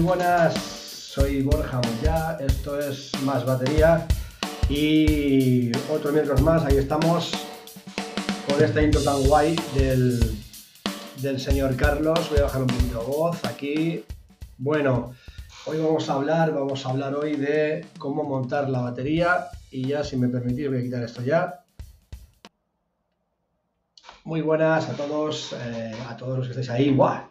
Muy buenas, soy Borja Moya, esto es Más Batería y otro miércoles más, ahí estamos con esta intro tan guay del, del señor Carlos. Voy a bajar un poquito de voz aquí. Bueno, hoy vamos a hablar, vamos a hablar hoy de cómo montar la batería y ya, si me permitís, voy a quitar esto ya. Muy buenas a todos, eh, a todos los que estáis ahí. ¡Buah!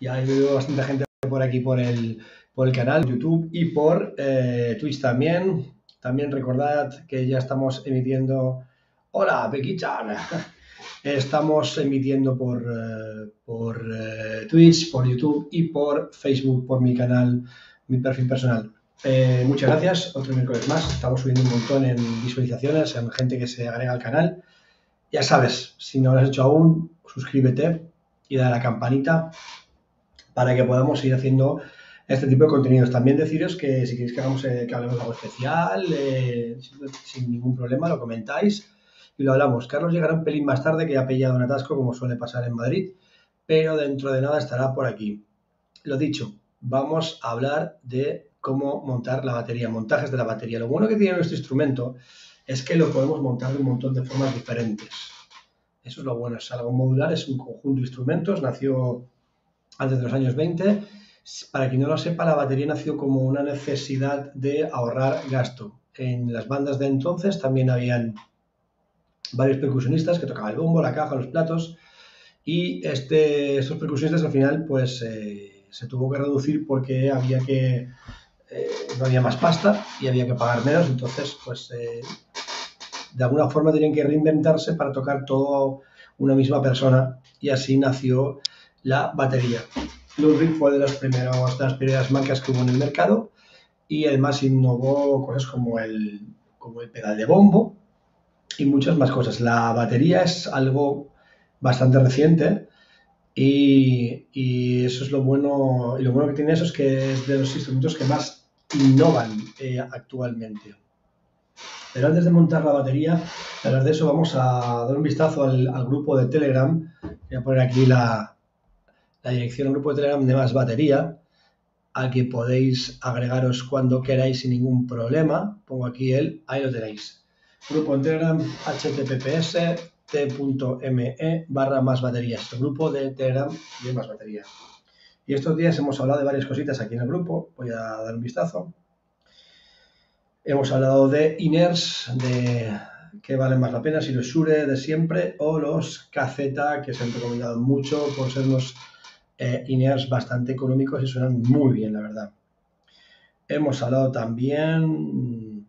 Ya hay bastante gente por aquí por el, por el canal YouTube y por eh, Twitch también. También recordad que ya estamos emitiendo. Hola, Becky-chan. Estamos emitiendo por, eh, por eh, Twitch, por YouTube y por Facebook, por mi canal, mi perfil personal. Eh, muchas gracias, otro miércoles más. Estamos subiendo un montón en visualizaciones, en gente que se agrega al canal. Ya sabes, si no lo has hecho aún, suscríbete y dale a la campanita para que podamos ir haciendo este tipo de contenidos. También deciros que si queréis que, hagamos, eh, que hablemos de algo especial, eh, sin, ningún problema, lo comentáis y lo hablamos. Carlos llegará un pelín más tarde, que ha pillado un atasco, como suele pasar en Madrid, pero dentro de nada estará por aquí. Lo dicho, vamos a hablar de cómo montar la batería, montajes de la batería. Lo bueno que tiene nuestro instrumento es que lo podemos montar de un montón de formas diferentes. Eso es lo bueno, es algo modular, es un conjunto de instrumentos, nació antes de los años 20. Para quien no lo sepa, la batería nació como una necesidad de ahorrar gasto. En las bandas de entonces también habían varios percusionistas que tocaban el bombo, la caja, los platos y este, estos percusionistas al final pues eh, se tuvo que reducir porque había que eh, no había más pasta y había que pagar menos, entonces pues eh, de alguna forma tenían que reinventarse para tocar todo una misma persona y así nació la batería. Ludwig fue de, de las primeras marcas que hubo en el mercado y además innovó cosas como el, como el pedal de bombo y muchas más cosas. La batería es algo bastante reciente y, y eso es lo bueno, y lo bueno que tiene eso es que es de los instrumentos que más innovan eh, actualmente. Pero antes de montar la batería, hablar de eso, vamos a dar un vistazo al, al grupo de Telegram. Voy a poner aquí la, la dirección del grupo de Telegram de Más Batería, al que podéis agregaros cuando queráis sin ningún problema. Pongo aquí el, ahí lo tenéis. Grupo en Telegram, https t.me barra más batería. Este grupo de Telegram de más batería. Y estos días hemos hablado de varias cositas aquí en el grupo. Voy a dar un vistazo. Hemos hablado de Iners, de que valen más la pena, si los Shure de siempre o los KZ, que se han recomendado mucho por ser unos eh, Iners bastante económicos y suenan muy bien, la verdad. Hemos hablado también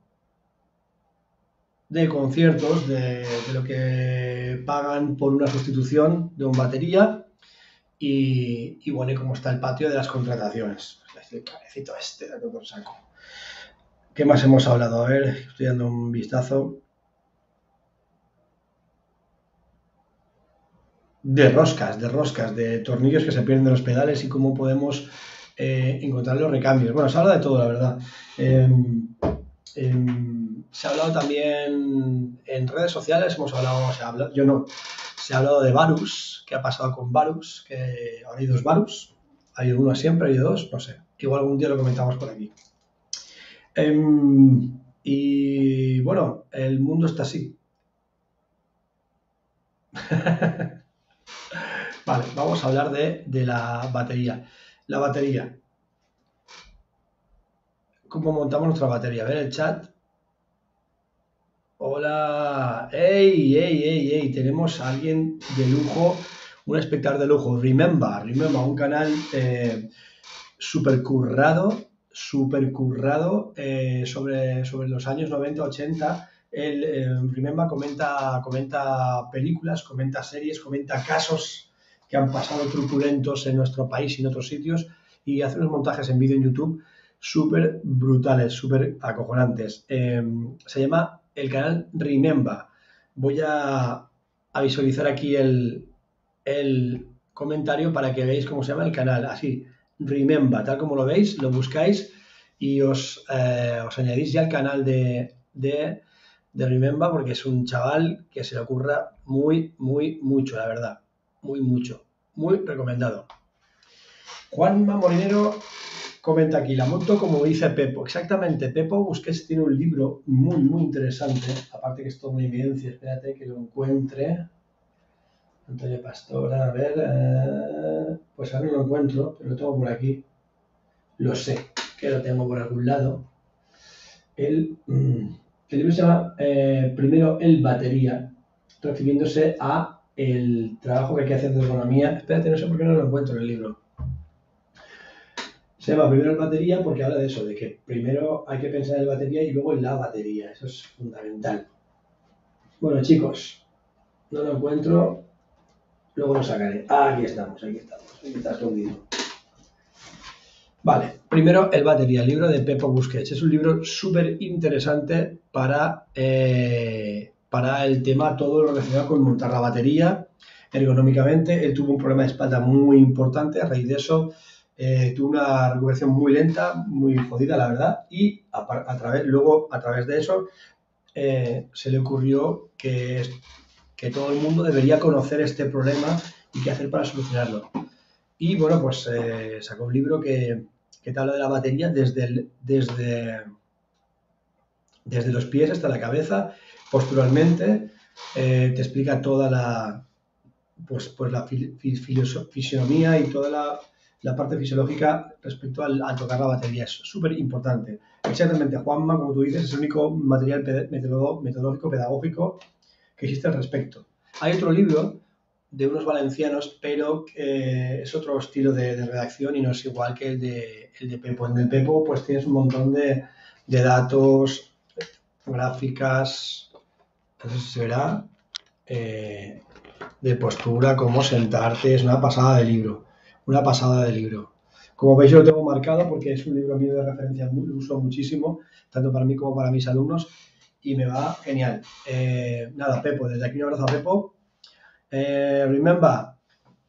de conciertos, de, lo que pagan por una sustitución de un batería y, bueno, y cómo está el patio de las contrataciones. El cabecito este, de todo saco. ¿Qué más hemos hablado? A ver, estoy dando un vistazo. De roscas, de roscas, de tornillos que se pierden de los pedales y cómo podemos eh, encontrar los recambios. Bueno, se habla de todo, la verdad. Eh, eh, se ha hablado también en redes sociales, hemos hablado, se ha hablado, yo no, se ha hablado de Varus, qué ha pasado con Varus, que ahora hay dos Varus, hay uno siempre, hay dos, no sé, igual algún día lo comentamos por aquí. Um, y bueno, el mundo está así. vale, vamos a hablar de, de la batería. La batería. ¿Cómo montamos nuestra batería? A ver el chat. Hola, ¡Ey, ey, ey, ey! Tenemos a alguien de lujo, un espectador de lujo. Remember, remember, un canal eh, super currado, super currado eh, sobre, sobre los años 90, 80. El eh, Remember comenta, comenta películas, comenta series, comenta casos que han pasado truculentos en nuestro país y en otros sitios y hace unos montajes en vídeo en YouTube súper brutales, súper acojonantes. Eh, se llama el canal Remember. Voy a, a visualizar aquí el, el, comentario para que veáis cómo se llama el canal. Así, Remember, tal como lo veis, lo buscáis y os, eh, os añadís ya al canal de, de, de, Remember porque es un chaval que se le ocurra muy, muy, mucho, la verdad. Muy, mucho. Muy recomendado. Juanma Molinero comenta aquí, la moto como dice Pepo. Exactamente, Pepo Busquets tiene un libro muy, muy interesante, aparte que es todo una evidencia, espérate que lo encuentre. Antonio Pastora, a ver, eh, pues ahora no lo encuentro, pero lo tengo por aquí. Lo sé, que lo tengo por algún lado. El, mm, el libro se llama eh, primero El Batería, refiriéndose a el trabajo que hay que hacer de economía. Espérate, no sé por qué no lo encuentro en el libro. Se llama primero el batería porque habla de eso, de que primero hay que pensar en el batería y luego en la batería. Eso es fundamental. Bueno, chicos, no lo encuentro. Luego lo sacaré. Ah, aquí estamos, aquí estamos. Aquí está escondido. Vale, primero el batería, el libro de Pepo Busquets. Es un libro súper interesante para, eh, para el tema todo lo relacionado con montar la batería ergonómicamente. Él tuvo un problema de espalda muy importante. A raíz de eso eh, tuvo una recuperación muy lenta, muy jodida, la verdad, y a, través, luego, a través de eso, eh, se le ocurrió que, que todo el mundo debería conocer este problema y qué hacer para solucionarlo. Y bueno, pues eh, sacó un libro que, que, te habla de la batería desde, desde, desde los pies hasta la cabeza, posturalmente, te explica toda la, pues, pues la fisionomía y toda la la parte fisiológica respecto al, tocar la batería. Es súper importante. Exactamente, Juanma, como tú dices, es el único material metodológico, pedagógico que existe al respecto. Hay otro libro de unos valencianos, pero que es otro estilo de, redacción y no es igual que el de, el de Pepo. En el Pepo pues tienes un montón de, datos, gráficas, entonces se verá, eh, de postura, cómo sentarte, es una pasada de libro una pasada de libro. Como veis, yo lo tengo marcado porque es un libro mío de referencia, lo uso muchísimo, tanto para mí como para mis alumnos, y me va genial. Eh, nada, Pepo, desde aquí un abrazo a Pepo. Eh, remember,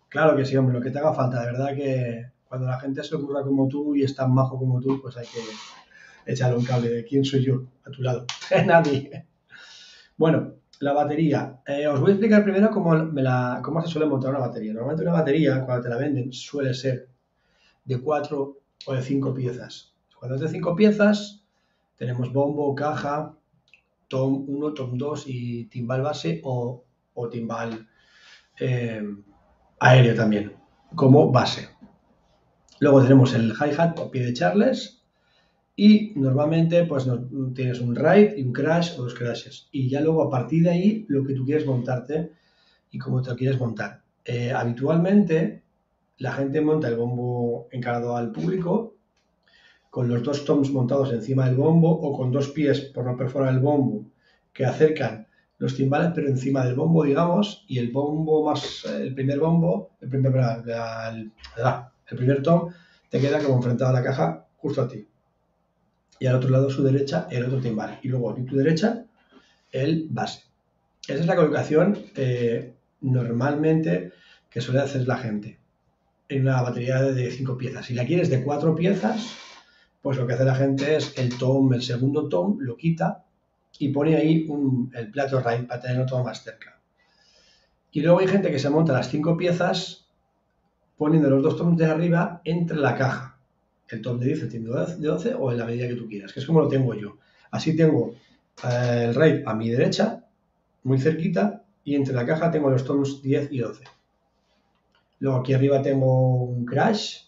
claro que sí, hombre, lo que te haga falta, de verdad que cuando la gente se ocurra como tú y es tan majo como tú, pues hay que echarle un cable de quién soy yo a tu lado. Nadie. Bueno, la batería. Eh, os voy a explicar primero cómo, cómo se suele montar una batería. Normalmente una batería, cuando te la venden, suele ser de cuatro o de cinco piezas. Cuando es de cinco piezas, tenemos bombo, caja, tom 1, tom 2 y timbal base o, timbal eh, aéreo también, como base. Luego tenemos el hi-hat o pie de Charles, y normalmente pues tienes un ride y un crash o dos crashes. Y ya luego a partir de ahí lo que tú quieres montarte y cómo te quieres montar. Eh, habitualmente la gente monta el bombo encarado al público con los dos toms montados encima del bombo o con dos pies por no perforar el bombo que acercan los timbales pero encima del bombo digamos y el bombo más el primer bombo el primer, el, el primer tom te queda como enfrentado a la caja justo a ti y al otro lado, su derecha, el otro timbal. Y luego a tu derecha, el base. Esa es la colocación eh, normalmente que suele hacer la gente en una batería de cinco piezas. Si la quieres de cuatro piezas, pues lo que hace la gente es el tom, el segundo tom, lo quita y pone ahí el plato raíz para tenerlo todo más cerca. Y luego hay gente que se monta las cinco piezas poniendo los dos toms de arriba entre la caja el top de 10, el de 12 o en la medida que tú quieras, que es como lo tengo yo. Así tengo eh, el RAID a mi derecha, muy cerquita, y entre la caja tengo los toms 10 y 12. Luego aquí arriba tengo un crash,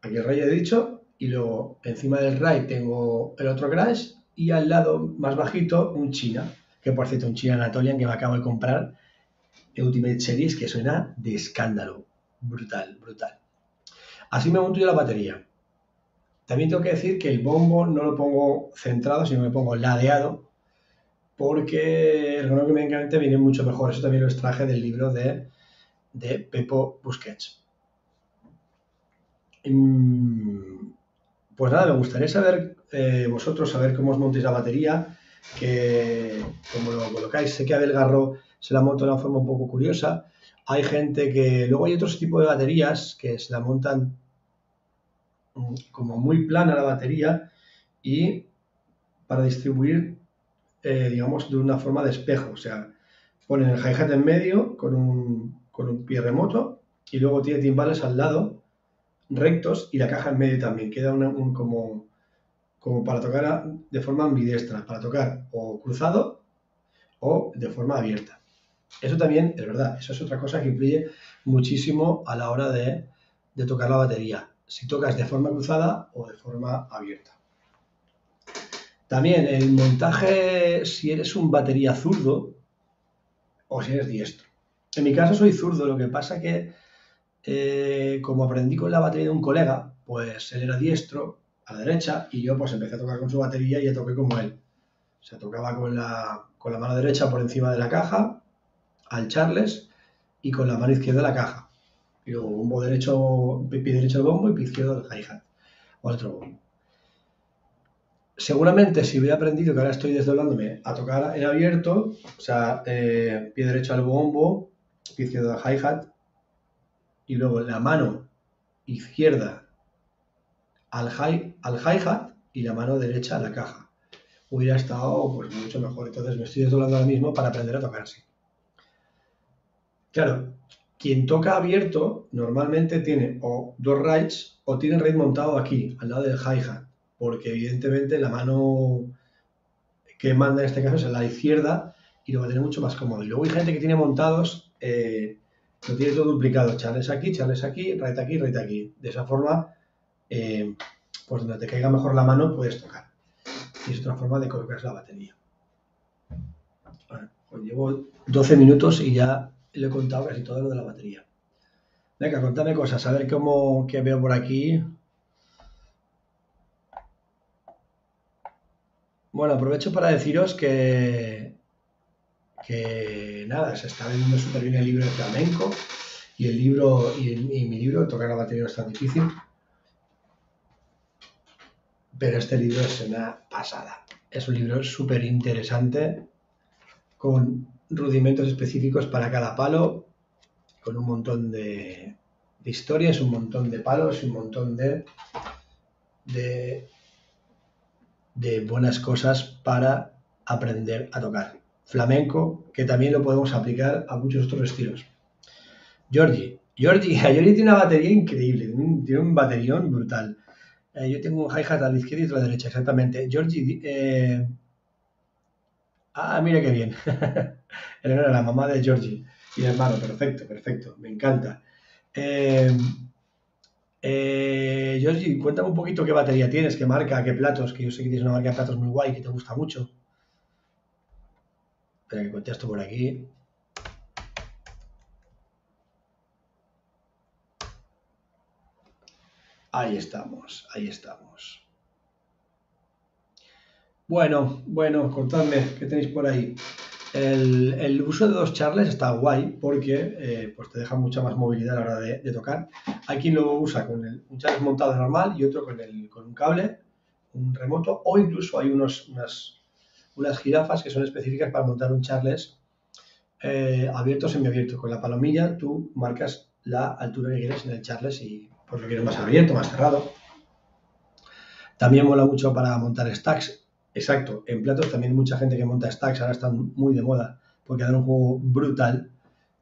aquí el RAID he dicho, y luego encima del RAID tengo el otro crash, y al lado más bajito un China, que por cierto un China Anatolian que me acabo de comprar Ultimate Series que suena de escándalo. Brutal, brutal. Así me monto yo la batería. También tengo que decir que el bombo no lo pongo centrado, sino que me pongo ladeado, porque ergonómicamente viene mucho mejor. Eso también lo extraje del libro de, de Pepo Busquets. Mm, pues nada, me gustaría saber eh, vosotros, saber cómo os montéis la batería, que cómo lo colocáis. Sé que Abel Garro se la monta de una forma un poco curiosa. Hay gente que. Luego hay otros tipos de baterías que se la montan como muy plana la batería y para distribuir, eh, digamos, de una forma de espejo. O sea, ponen el hi-hat en medio con un, con un pie remoto y luego tiene timbales al lado, rectos y la caja en medio también. Queda como, como para tocar de forma ambidiestra, para tocar o cruzado o de forma abierta. Eso también es verdad, eso es otra cosa que influye muchísimo a la hora de, de tocar la batería, si tocas de forma cruzada o de forma abierta. También el montaje, si eres un batería zurdo o si eres diestro. En mi caso soy zurdo, lo que pasa que eh, como aprendí con la batería de un colega, pues él era diestro a la derecha y yo pues empecé a tocar con su batería y ya toqué como él. O tocaba con la, con la mano derecha por encima de la caja, al Charles, y con la mano izquierda la caja. Y luego bombo derecho, pie derecho del bombo y pie izquierdo del hi-hat. O otro bombo. Seguramente si hubiera aprendido que ahora estoy desdoblándome a tocar en abierto, o sea, eh, pie derecho al bombo, pie izquierdo al hi-hat, y luego la mano izquierda al hi-hat al hi y la mano derecha a la caja. Hubiera estado pues, mucho mejor. Entonces me estoy desdoblando ahora mismo para aprender a tocar así. Claro, quien toca abierto normalmente tiene o dos rides o tiene el raid montado aquí, al lado del hi-hat, porque evidentemente la mano que manda en este caso es la izquierda y lo va a tener mucho más cómodo. Y luego hay gente que tiene montados eh, lo tienes todo duplicado, charles aquí, charles aquí, right aquí, right aquí. De esa forma, eh, pues donde te caiga mejor la mano puedes tocar. Y es otra forma de colocar la batería. pues llevo 12 minutos y ya le he contado casi todo lo de la batería. Venga, contame cosas, a ver cómo que veo por aquí. Bueno, aprovecho para deciros que que nada, se está vendiendo súper bien el libro de flamenco y el libro y, mi libro, tocar la batería no es tan difícil. Pero este libro es una pasada. Es un libro súper interesante con rudimentos específicos para cada palo, con un montón de, historias, un montón de palos y un montón de, de, buenas cosas para aprender a tocar flamenco, que también lo podemos aplicar a muchos otros estilos. Georgie. Georgie, Georgie tiene una batería increíble, tiene un baterión brutal. Eh, yo tengo un hi-hat a la izquierda y a la derecha, exactamente. Georgie. Eh... Ah, mira qué bien. Era la mamá de Georgie y hermano, perfecto, perfecto, me encanta. Eh, eh, Georgie, cuéntame un poquito qué batería tienes, qué marca, qué platos, que yo sé que tienes una marca de platos muy guay que te gusta mucho. Espera que contesto por aquí. Ahí estamos, ahí estamos. Bueno, bueno, contadme qué tenéis por ahí. El, uso de dos charles está guay porque eh, pues te deja mucha más movilidad a la hora de, tocar. Hay quien lo usa con un charles montado normal y otro con, con un cable, un remoto, o incluso hay unos, unas, unas jirafas que son específicas para montar un charles eh, abierto o semiabierto. Con la palomilla tú marcas la altura que quieres en el charles y pues lo quieres más abierto, más cerrado. También mola mucho para montar stacks. Exacto, en platos también mucha gente que monta stacks ahora están muy de moda porque dan un juego brutal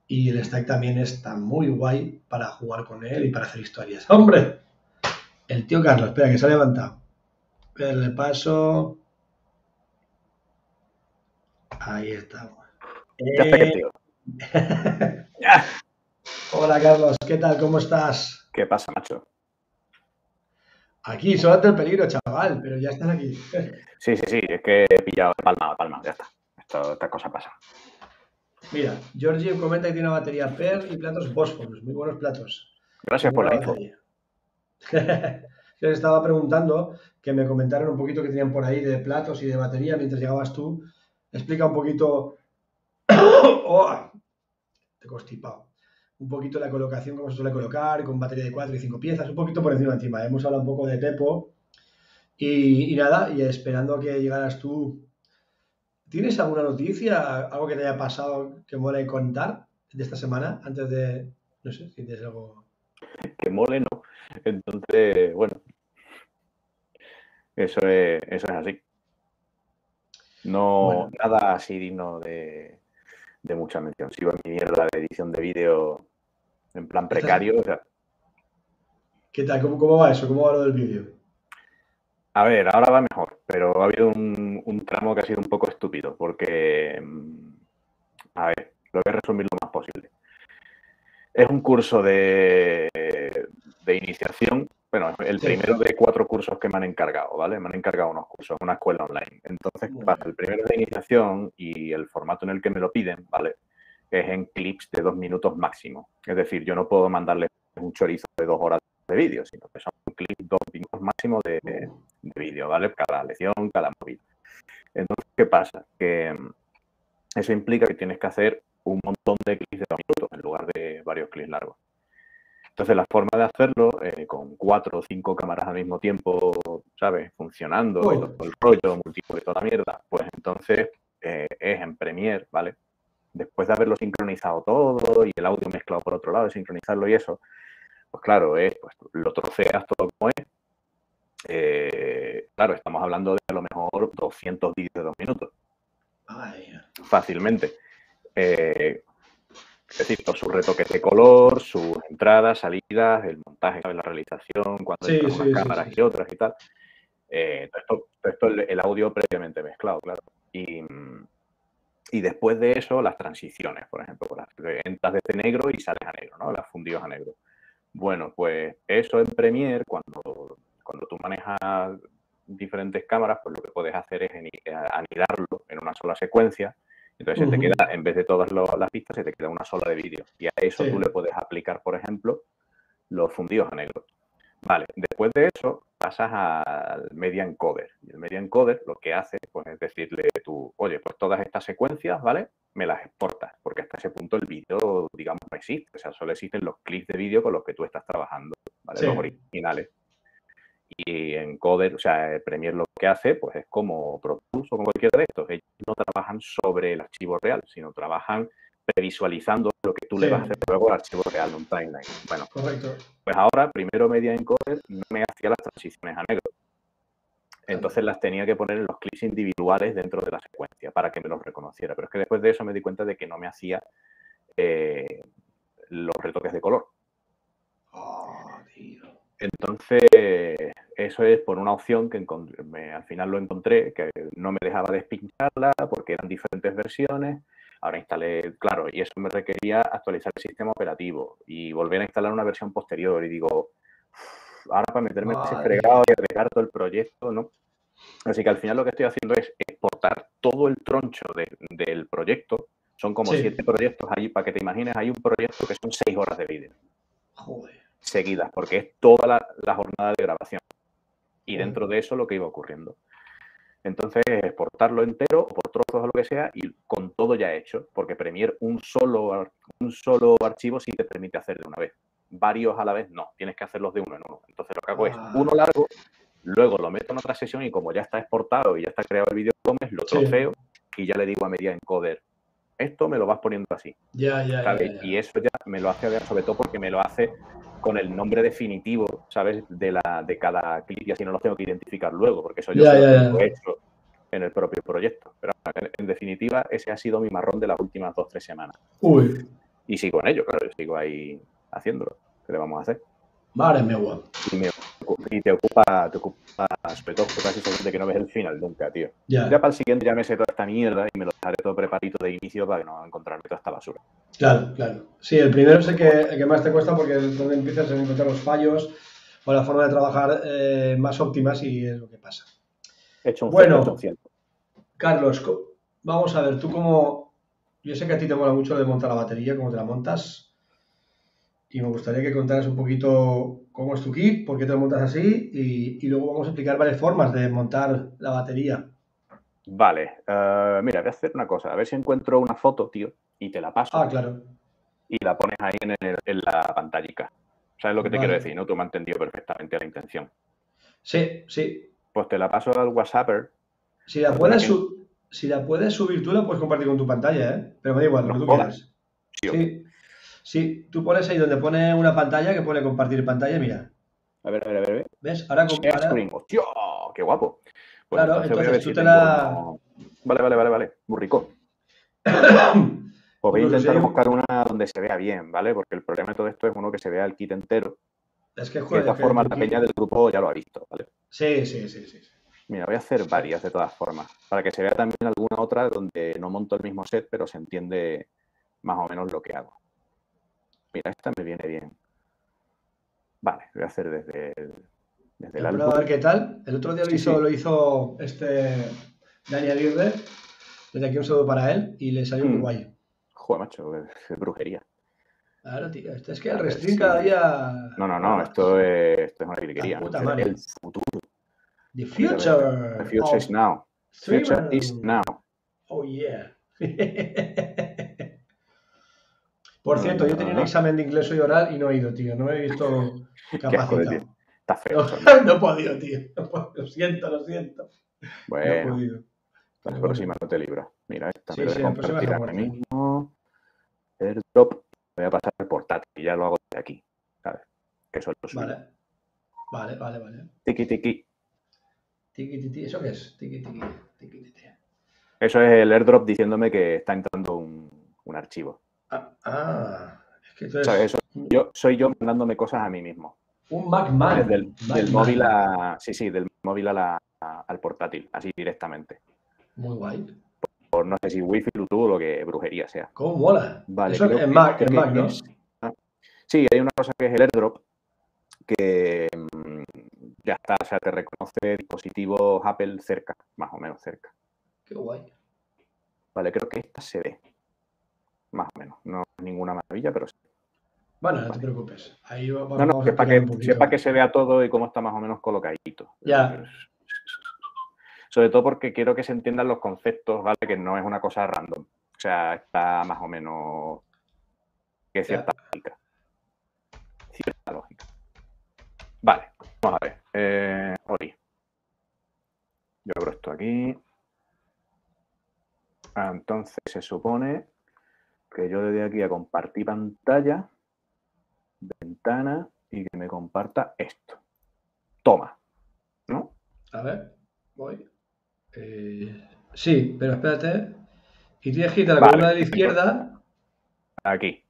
y el stack también está muy guay para jugar con él y para hacer historias. ¡Hombre! El tío Carlos, espera que se ha levantado. Le paso. Ahí estamos. Eh, Hola Carlos, ¿qué tal? ¿Cómo estás? ¿Qué pasa, macho? Aquí, solo el peligro, chaval, pero ya estás aquí. Sí, sí, sí, es que he pillado palma, palma, ya está. esta cosa pasa. Mira, Georgie comenta que tiene una batería PER y platos Bosphorus, muy buenos platos. Gracias por la info. Les estaba preguntando que me comentaron un poquito que tenían por ahí de platos y de batería mientras llegabas tú explica un poquito. ¡Oh! Te constipado. Un poquito la colocación, como se suele colocar, con batería de 4 y 5 piezas, un poquito por encima encima. Hemos hablado un poco de Pepo. Y, nada, y esperando que llegaras tú. ¿Tienes alguna noticia, algo que te haya pasado que mole contar de esta semana? Antes de. No sé si tienes algo. Que mole, no. Entonces, bueno. Eso es, eso es así. No, nada así digno de, mucha mención. Sigo en mi mierda de edición de vídeo en plan precario. ¿Qué tal? ¿Cómo, cómo va eso? ¿Cómo va lo del vídeo? A ver, ahora va mejor, pero ha habido un, un tramo que ha sido un poco estúpido, porque, mm, a ver, lo voy a resumir lo más posible. Es un curso de, de iniciación, bueno, el Sí. primero de cuatro cursos que me han encargado, ¿vale? Me han encargado unos cursos, una escuela online. Entonces, pasa el primero de iniciación y el formato en el que me lo piden, ¿vale? Es en clips de dos minutos máximo. Es decir, yo no puedo mandarle un chorizo de dos horas de vídeo, sino que son clips dos minutos máximo de, de vídeo, ¿vale? Cada lección, cada móvil. Entonces, ¿qué pasa? Que mm, eso implica que tienes que hacer un montón de clips de dos minutos en lugar de varios clips largos. Entonces, la forma de hacerlo eh, con cuatro o cinco cámaras al mismo tiempo, ¿sabes? Funcionando y Oh. todo el rollo, multiple y toda la mierda, pues entonces eh, es en Premiere, ¿vale? Después de haberlo sincronizado todo y el audio mezclado por otro lado, y sincronizarlo y eso, pues claro, es, pues, lo troceas todo como es. Eh, claro, estamos hablando de a lo mejor 200 vídeos de dos minutos Ay, fácilmente. Eh, es decir, todos sus retoques de color, sus entradas, salidas, el montaje, ¿sabes? la realización, cuando Sí, unas sí, cámaras y otras y tal. Eh, todo esto, todo esto el, el audio previamente mezclado, claro. Y, mm, y después de eso, las transiciones, por ejemplo, las desde negro y sales a negro, ¿no? Las fundidos a negro. Bueno, pues eso en Premiere, cuando, cuando tú manejas diferentes cámaras, pues lo que puedes hacer es eh, anidarlo en una sola secuencia. Entonces se te queda, en vez de todas lo- las pistas, se te queda una sola de vídeo. Y a eso Sí. tú le puedes aplicar, por ejemplo, los fundidos a negro. Vale, después de eso pasas al Media Encoder. Y el Media Encoder lo que hace pues, es decirle tú, oye, pues todas estas secuencias, ¿vale? Me las exportas, porque hasta ese punto el vídeo, digamos, no existe. O sea, solo existen los clips de vídeo con los que tú estás trabajando, ¿vale? Sí. Los originales. Y Encoder, o sea, el Premiere lo que hace, pues es como Pro Tools o como cualquiera de estos. Ellos no trabajan sobre el archivo real, sino trabajan previsualizando lo que tú le vas a hacer luego al archivo real, un timeline. Bueno, Correcto. pues ahora, primero Media Encoder no me hacía las transiciones a negro. Entonces las tenía que poner en los clips individuales dentro de la secuencia para que me los reconociera. Pero es que después de eso me di cuenta de que no me hacía eh, los retoques de color. Oh, tío. Entonces, eso es por una opción que me- al final lo encontré, que no me dejaba despincharla porque eran diferentes versiones. Ahora instalé, claro, y eso me requería actualizar el sistema operativo y volver a instalar una versión posterior. Y digo, "Uf, ahora para meterme en ese fregado y arriesgar todo el proyecto, ¿no? Así que al final lo que estoy haciendo es exportar todo el troncho de- del proyecto. Son como Sí. siete proyectos allí, para que te imagines, hay un proyecto que son seis horas de vídeo Joder. seguidas, porque es toda la, la jornada de grabación. Y dentro de eso lo que iba ocurriendo. Entonces, exportarlo entero o por trozos o lo que sea y con todo ya hecho, porque Premiere un solo, un solo archivo sí te permite hacer de una vez. Varios a la vez no, tienes que hacerlos de uno en uno. Entonces lo que hago es Ah. uno largo, luego lo meto en otra sesión y como ya está exportado y ya está creado el comes, lo Sí. troceo y ya le digo a Media Encoder, esto me lo vas poniendo así. Ya, ya, ya, ¿sabes? ya. Y eso ya me lo hace ver, sobre todo porque me lo hace con el nombre definitivo, ¿sabes? De, la, de cada clip y así no los tengo que identificar luego, porque eso yo Ya, lo tengo hecho en el propio proyecto. Pero en, en definitiva, ese ha sido mi marrón de las últimas dos, tres semanas. Uy, Y sigo en ello, claro, yo sigo ahí haciéndolo. ¿Qué le vamos a hacer? madre mía. Y, me y te ocupa, te ocupa, sobre todo, casi que no ves el final nunca, tío. Ya, Ya para el siguiente ya me sé toda esta mierda y me lo dejaré todo preparito de inicio para que no encontrarme toda esta basura. claro, claro. Sí, el primero es el que, el que más te cuesta porque es donde empiezas a encontrar los fallos o la forma de trabajar eh, más óptimas y es lo que pasa. He hecho un Bueno. 100%. Carlos, co- vamos a ver, tú como... Yo sé que a ti te mola mucho lo de montar la batería, cómo te la montas. Y me gustaría que contaras un poquito cómo es tu kit, por qué te lo montas así y, y luego vamos a explicar varias formas de montar la batería. Vale, eh, mira, voy a hacer una cosa, a ver si encuentro una foto, tío, y te la paso Ah, claro. y la pones ahí en, el- en la pantallica. ¿Sabes lo que te Vale. quiero decir? ¿No? Tú me has entendido perfectamente la intención. Sí, sí. Pues te la paso al WhatsApp. Si la, Perdona, puedes ¿qué? su- si la puedes subir tú, la puedes compartir con tu pantalla, ¿eh? Pero me da igual, lo No que tú quieras. Tío. Sí. Sí, tú pones ahí donde pone una pantalla que pone compartir pantalla, mira. A ver, a ver, a ver. ¿Ves? Ahora, com- Share ahora- screen. ¡Hostia! ¡Qué guapo! Pues Claro, entonces ver tú si te la- uno- Vale, vale, vale, vale. Muy rico. Pues voy a si intentar buscar una donde se vea bien, ¿vale? Porque el problema de todo esto es uno que se vea el kit entero. Es que De joder, todas que- formas, la peña del grupo ya lo ha visto, ¿vale? Sí, sí, sí. sí. Mira, voy a hacer varias de todas formas, para que se vea también alguna otra donde no monto el mismo set, pero se entiende más o menos lo que hago. Mira, esta me viene bien. Vale, voy a hacer desde el, desde el a ver qué tal. El otro día lo hizo, sí. lo hizo este Dani Aguirre. Desde aquí un saludo para él y le salió muy Mm. guay. Joder, macho, qué- qué brujería. Claro, tío. esto es que el restring sí. cada día. No, no, no, esto es, esto es una virguería. Es el futuro. The future. The future of is now. Future streaming. is now. Oh, yeah. Por No, cierto, no, yo tenía un examen de inglés hoy oral y no he ido, tío. No me he visto capacitado. Está feo. No, he podido, tío. Lo siento, lo siento. No he Bueno, podido. la próxima no te libras. Mira, esta Sí, me sí, la próxima ahora mismo. Airdrop. Voy a pasar el portátil y ya lo hago de aquí. ¿Sabes? Que eso es lo suyo. Vale. Vale, vale, vale. Tiki, tiki. Tiki, tiki. ¿Eso qué es? Tiki, tiki. Tiki, tiki. Eso es el airdrop diciéndome que está entrando un, un archivo. Ah, ah, es que yo, soy yo mandándome cosas a mí mismo. un MacMan. Del, Mac del Man. móvil a. Sí, sí, del móvil a la- a- al portátil, así directamente. Muy guay. Por no sé si wifi, Bluetooth o lo que brujería sea. ¿Cómo mola? Vale, Eso en que- Mac, en Mac, ¿no? es- Sí, hay una cosa que es el airdrop, que mm, ya está, o sea, te reconoce dispositivos Apple cerca, más o menos cerca. Qué guay. Vale, creo que esta se ve, más o menos. No es ninguna maravilla, pero sí. Bueno, no te preocupes. Ahí va- No, no, vamos que a para que, sepa que se vea todo y cómo está más o menos colocadito. Ya. Sobre todo porque quiero que se entiendan los conceptos, ¿vale? Que no es una cosa random. O sea, está más o menos. que cierta lógica. Cierta lógica. Vale, vamos a ver. Eh, Oli. Yo abro esto aquí. Ah, Entonces se supone que yo le doy aquí a compartir pantalla, ventana y que me comparta esto. Toma. ¿No? A ver, voy. Eh, sí, pero espérate. Y tienes que irte a la Vale, columna de la izquierda. Aquí.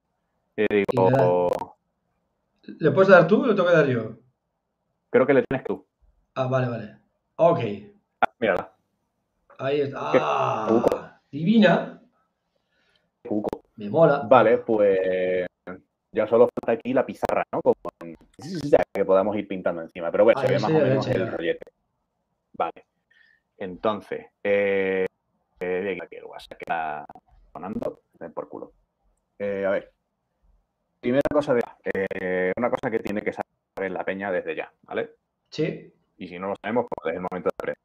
Le digo, ¿Le puedes dar tú o le tengo que dar yo? creo que le tienes tú. Ah, vale, vale. Ok. Mírala. Ahí está. Ah, divina. Cuco. Me mola. Vale, pues ya solo falta aquí la pizarra, ¿no? Como en- ya que podamos ir pintando encima. Pero bueno, Ahí se ve sí, más o menos el rollete. Vale. Entonces, eh, eh, aquí el WhatsApp que está sonando, por culo. Eh, a ver. Primera cosa de eh, una cosa que tiene que saber la peña desde ya, ¿vale? Sí, Y si no lo sabemos, pues es el momento de aprender.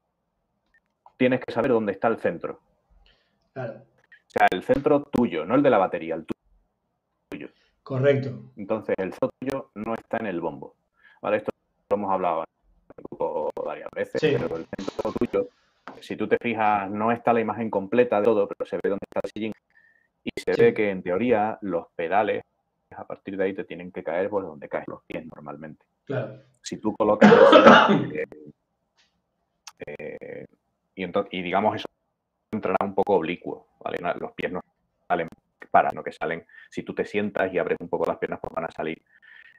Tienes que saber dónde está el centro. claro. O sea, el centro tuyo, no el de la batería, el tuyo. Correcto. Entonces, el centro tuyo no está en el bombo. ¿Vale? Esto lo hemos hablado varias veces, Sí. pero el centro tuyo, si tú te fijas, no está la imagen completa de todo, pero se ve dónde está el sillín. Y se Sí. ve que en teoría los pedales, a partir de ahí te tienen que caer por donde caen los pies normalmente. Claro. si tú colocas eh, eh, y, entonces, y digamos eso entrará un poco oblicuo, ¿vale? Los pies no salen para, no que salen, si tú te sientas y abres un poco las piernas, pues van a salir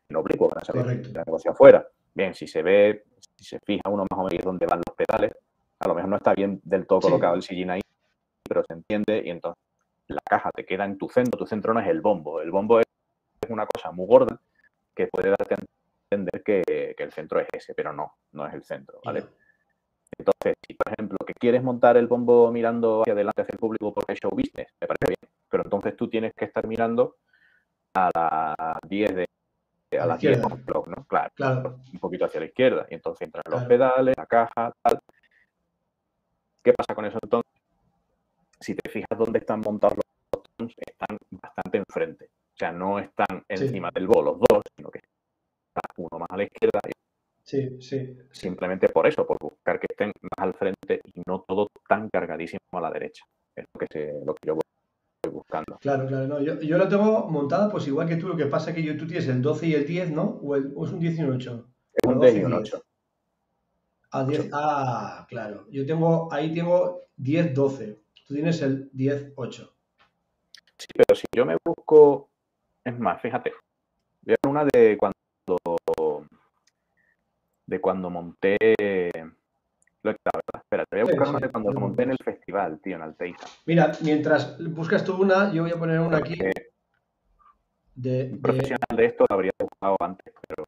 en oblicuo, van a salir hacia afuera. Bien, si se ve, si se fija uno más o menos dónde van los pedales, a lo mejor no está bien del todo Sí. colocado el sillín ahí, pero se entiende y entonces la caja te queda en tu centro, tu centro no es el bombo, el bombo es una cosa muy gorda que puede darte a entender que, que el centro es ese, pero no, no es el centro, ¿vale? no. Entonces, si por ejemplo que quieres montar el bombo mirando hacia adelante hacia el público porque es show business, me parece bien, pero entonces tú tienes que estar mirando a las 10 de A a la las 10 izquierda. on clock, ¿no? Claro, Claro. un poquito hacia la izquierda y entonces entran los pedales, la caja, tal. ¿Qué pasa con eso entonces? Si te fijas dónde están montados los botones, están bastante enfrente. O sea, no están Sí. encima del bolo los dos, sino que está uno más a la izquierda y Sí, sí. simplemente por eso, por buscar que estén más al frente y no todo tan cargadísimo a la derecha. Es lo que, se- lo que yo voy buscando. Claro, claro, no. Yo, yo lo tengo montada pues igual que tú, lo que pasa es que yo, tú tienes el 12 y el 10, ¿no? O, el- o es un 10 y un 8. Es un O 10 12 y un 10. 8. Ah, 10 ah, claro. Yo tengo, ahí tengo 10, 12. Tú tienes el 10, 8. Sí, pero si yo me busco, es más, fíjate, a ver una de cuando de cuando monté. Lo he ¿verdad? Espera, te voy a buscar una de cuando lo monté en el festival, tío, en Alteiza. Mira, mientras buscas tú una, yo voy a poner una aquí. De, un profesional de esto lo habría buscado antes, pero.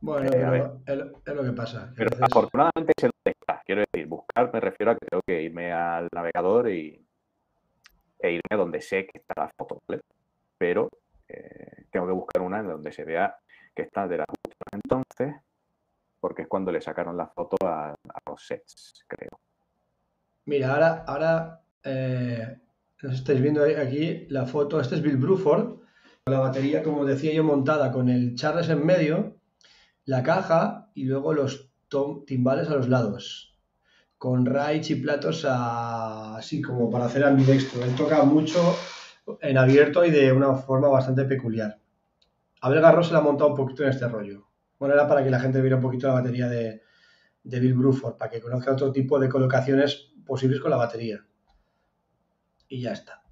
Bueno, eh, es, lo que pasa. Pero afortunadamente sé dónde está. Quiero decir, buscar me refiero a que tengo que irme al navegador y, e irme a donde sé que está la foto, ¿vale? Pero eh, tengo que buscar una en donde se vea que está de la entonces, porque es cuando le sacaron la foto a, los sets, creo. Mira, ahora, ahora eh, nos estáis viendo aquí la foto. Este es Bill Bruford, la batería, como decía yo, montada con el Charles en medio la caja y luego los timbales a los lados, con raids y platos así como para hacer ambidextro. Él toca mucho en abierto y de una forma bastante peculiar. Abel Garro se la ha montado un poquito en este rollo. Bueno, era para que la gente viera un poquito la batería de, Bill Bruford, para que conozca otro tipo de colocaciones posibles con la batería. Y ya está.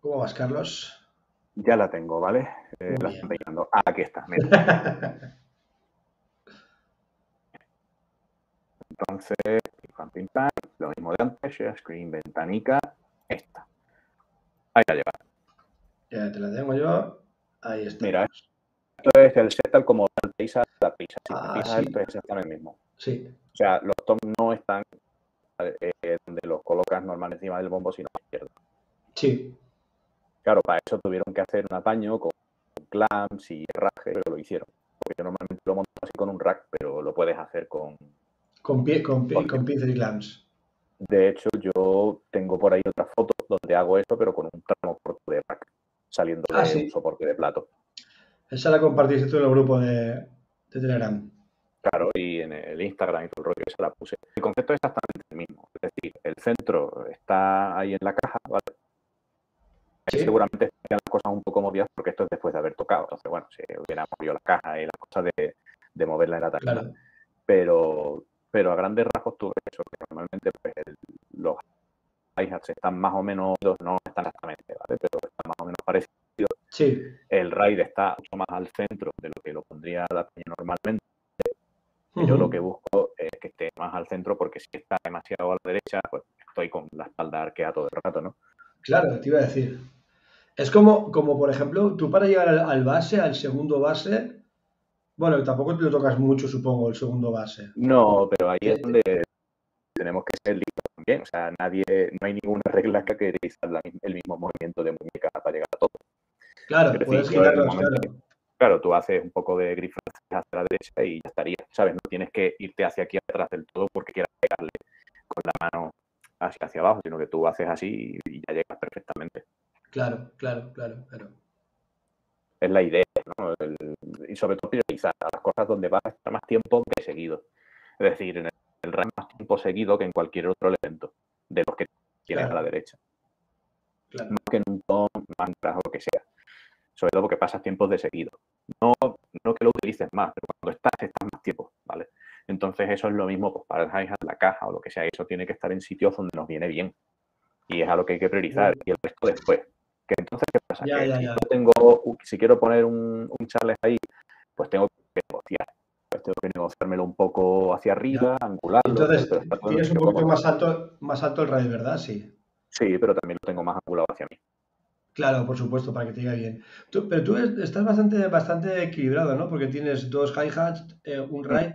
¿Cómo vas, Carlos? Ya la tengo, ¿vale? Eh, la estoy Ah, aquí está. Mira. Entonces, pim, lo mismo de antes, share screen, ventanica, esta. Ahí la lleva. Ya te la tengo yo. Ahí está. Mira, esto es el setup como la pizza, la pizza. Si ah, sí. esto es exactamente el mismo. Sí. O sea, los toms no están eh, donde los colocas normal encima del bombo, sino a la izquierda. Sí. Claro, para eso tuvieron que hacer un apaño con clamps y herraje, pero lo hicieron. Porque normalmente lo monto así con un rack, pero lo puedes hacer con... Con, pie, con, pie, con y clamps. De hecho, yo tengo por ahí otra foto donde hago esto, pero con un tramo corto de rack, saliendo ah, de un soporte de plato. Esa la compartiste tú en el grupo de, Telegram. Claro, y en el Instagram y todo el rollo, esa la puse. El concepto es exactamente el mismo. Es decir, el centro está ahí en la caja, ¿vale? Seguramente estarían las cosas un poco movidas porque esto es después de haber tocado. Entonces, bueno, si hubiera movido la caja y las cosas de, de moverla en la tarjeta. Pero, pero a grandes rasgos tú ves eso, que normalmente pues, los hi-hats están más o menos, no están exactamente, ¿vale? Pero están más o menos parecidos. Sí. El ride está mucho más al centro de lo que lo pondría la peña normalmente. Yo lo que busco es que esté más al centro porque si está demasiado a la derecha, pues estoy con la espalda arqueada todo el rato, ¿no? Claro, te iba a decir. Es como, como por ejemplo, tú para llegar al, base, al segundo base, bueno, tampoco te lo tocas mucho, supongo, el segundo base. No, pero ahí es donde tenemos que ser listos también. O sea, nadie, no hay ninguna regla que caracteriza el mismo movimiento de muñeca para llegar a todo. Claro, puedes girarlos, claro. Claro, tú haces un poco de grifo hacia la derecha y ya estaría, ¿sabes? No tienes que irte hacia aquí atrás del todo porque quieras pegarle con la mano hacia, hacia abajo, sino que tú haces así y ya llegas perfectamente. Claro, claro, claro, claro. Es la idea, ¿no? y sobre todo priorizar a las cosas donde vas a estar más tiempo que seguido. Es decir, en el, el más tiempo seguido que en cualquier otro evento de los que tienes a la derecha. Claro. No que en un ton, mantras o lo que sea. Sobre todo porque pasas tiempos de seguido. No, no que lo utilices más, pero cuando estás, estás más tiempo, ¿vale? Entonces eso es lo mismo pues, para el hi la caja o lo que sea. Eso tiene que estar en sitios donde nos viene bien. Y es a lo que hay que priorizar. Y el resto después. Que entonces, ¿qué pasa? que si, tengo, si quiero poner un, un Charles ahí, pues tengo que negociar. Pues tengo que negociármelo un poco hacia arriba, angularlo. Entonces, tienes un poquito más alto, más alto el raid, ¿verdad? Sí. Sí, pero también lo tengo más angulado hacia mí. Claro, por supuesto, para que te diga bien. pero tú estás bastante, bastante equilibrado, ¿no? Porque tienes dos hi-hats, eh, un raid,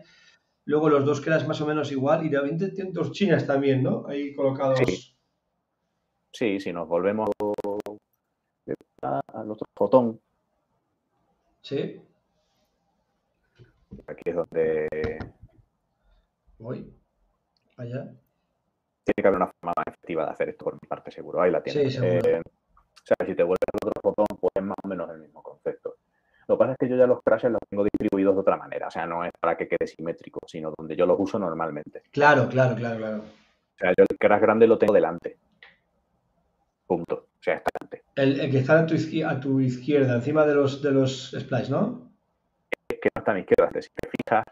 luego los dos quedas más o menos igual y de repente tienes dos chinas también, ¿no? Ahí colocados. Sí, sí si nos volvemos al otro fotón. Sí. Aquí es donde. Voy. Allá. Tiene que haber una forma más efectiva de hacer esto por mi parte, seguro. Ahí la tienes. Sí, seguro. O sea, si te vuelves al otro fotón, pues es más o menos el mismo concepto. Lo que pasa es que yo ya los crashes los tengo distribuidos de otra manera. O sea, no es para que quede simétrico, sino donde yo los uso normalmente. Claro, claro, claro, claro. O sea, yo el crash grande lo tengo delante. Punto. O sea, está delante. El, que está a tu, izquierda, a tu, izquierda, encima de los, de los splice, ¿no? Es que no está a mi izquierda. Si te fijas,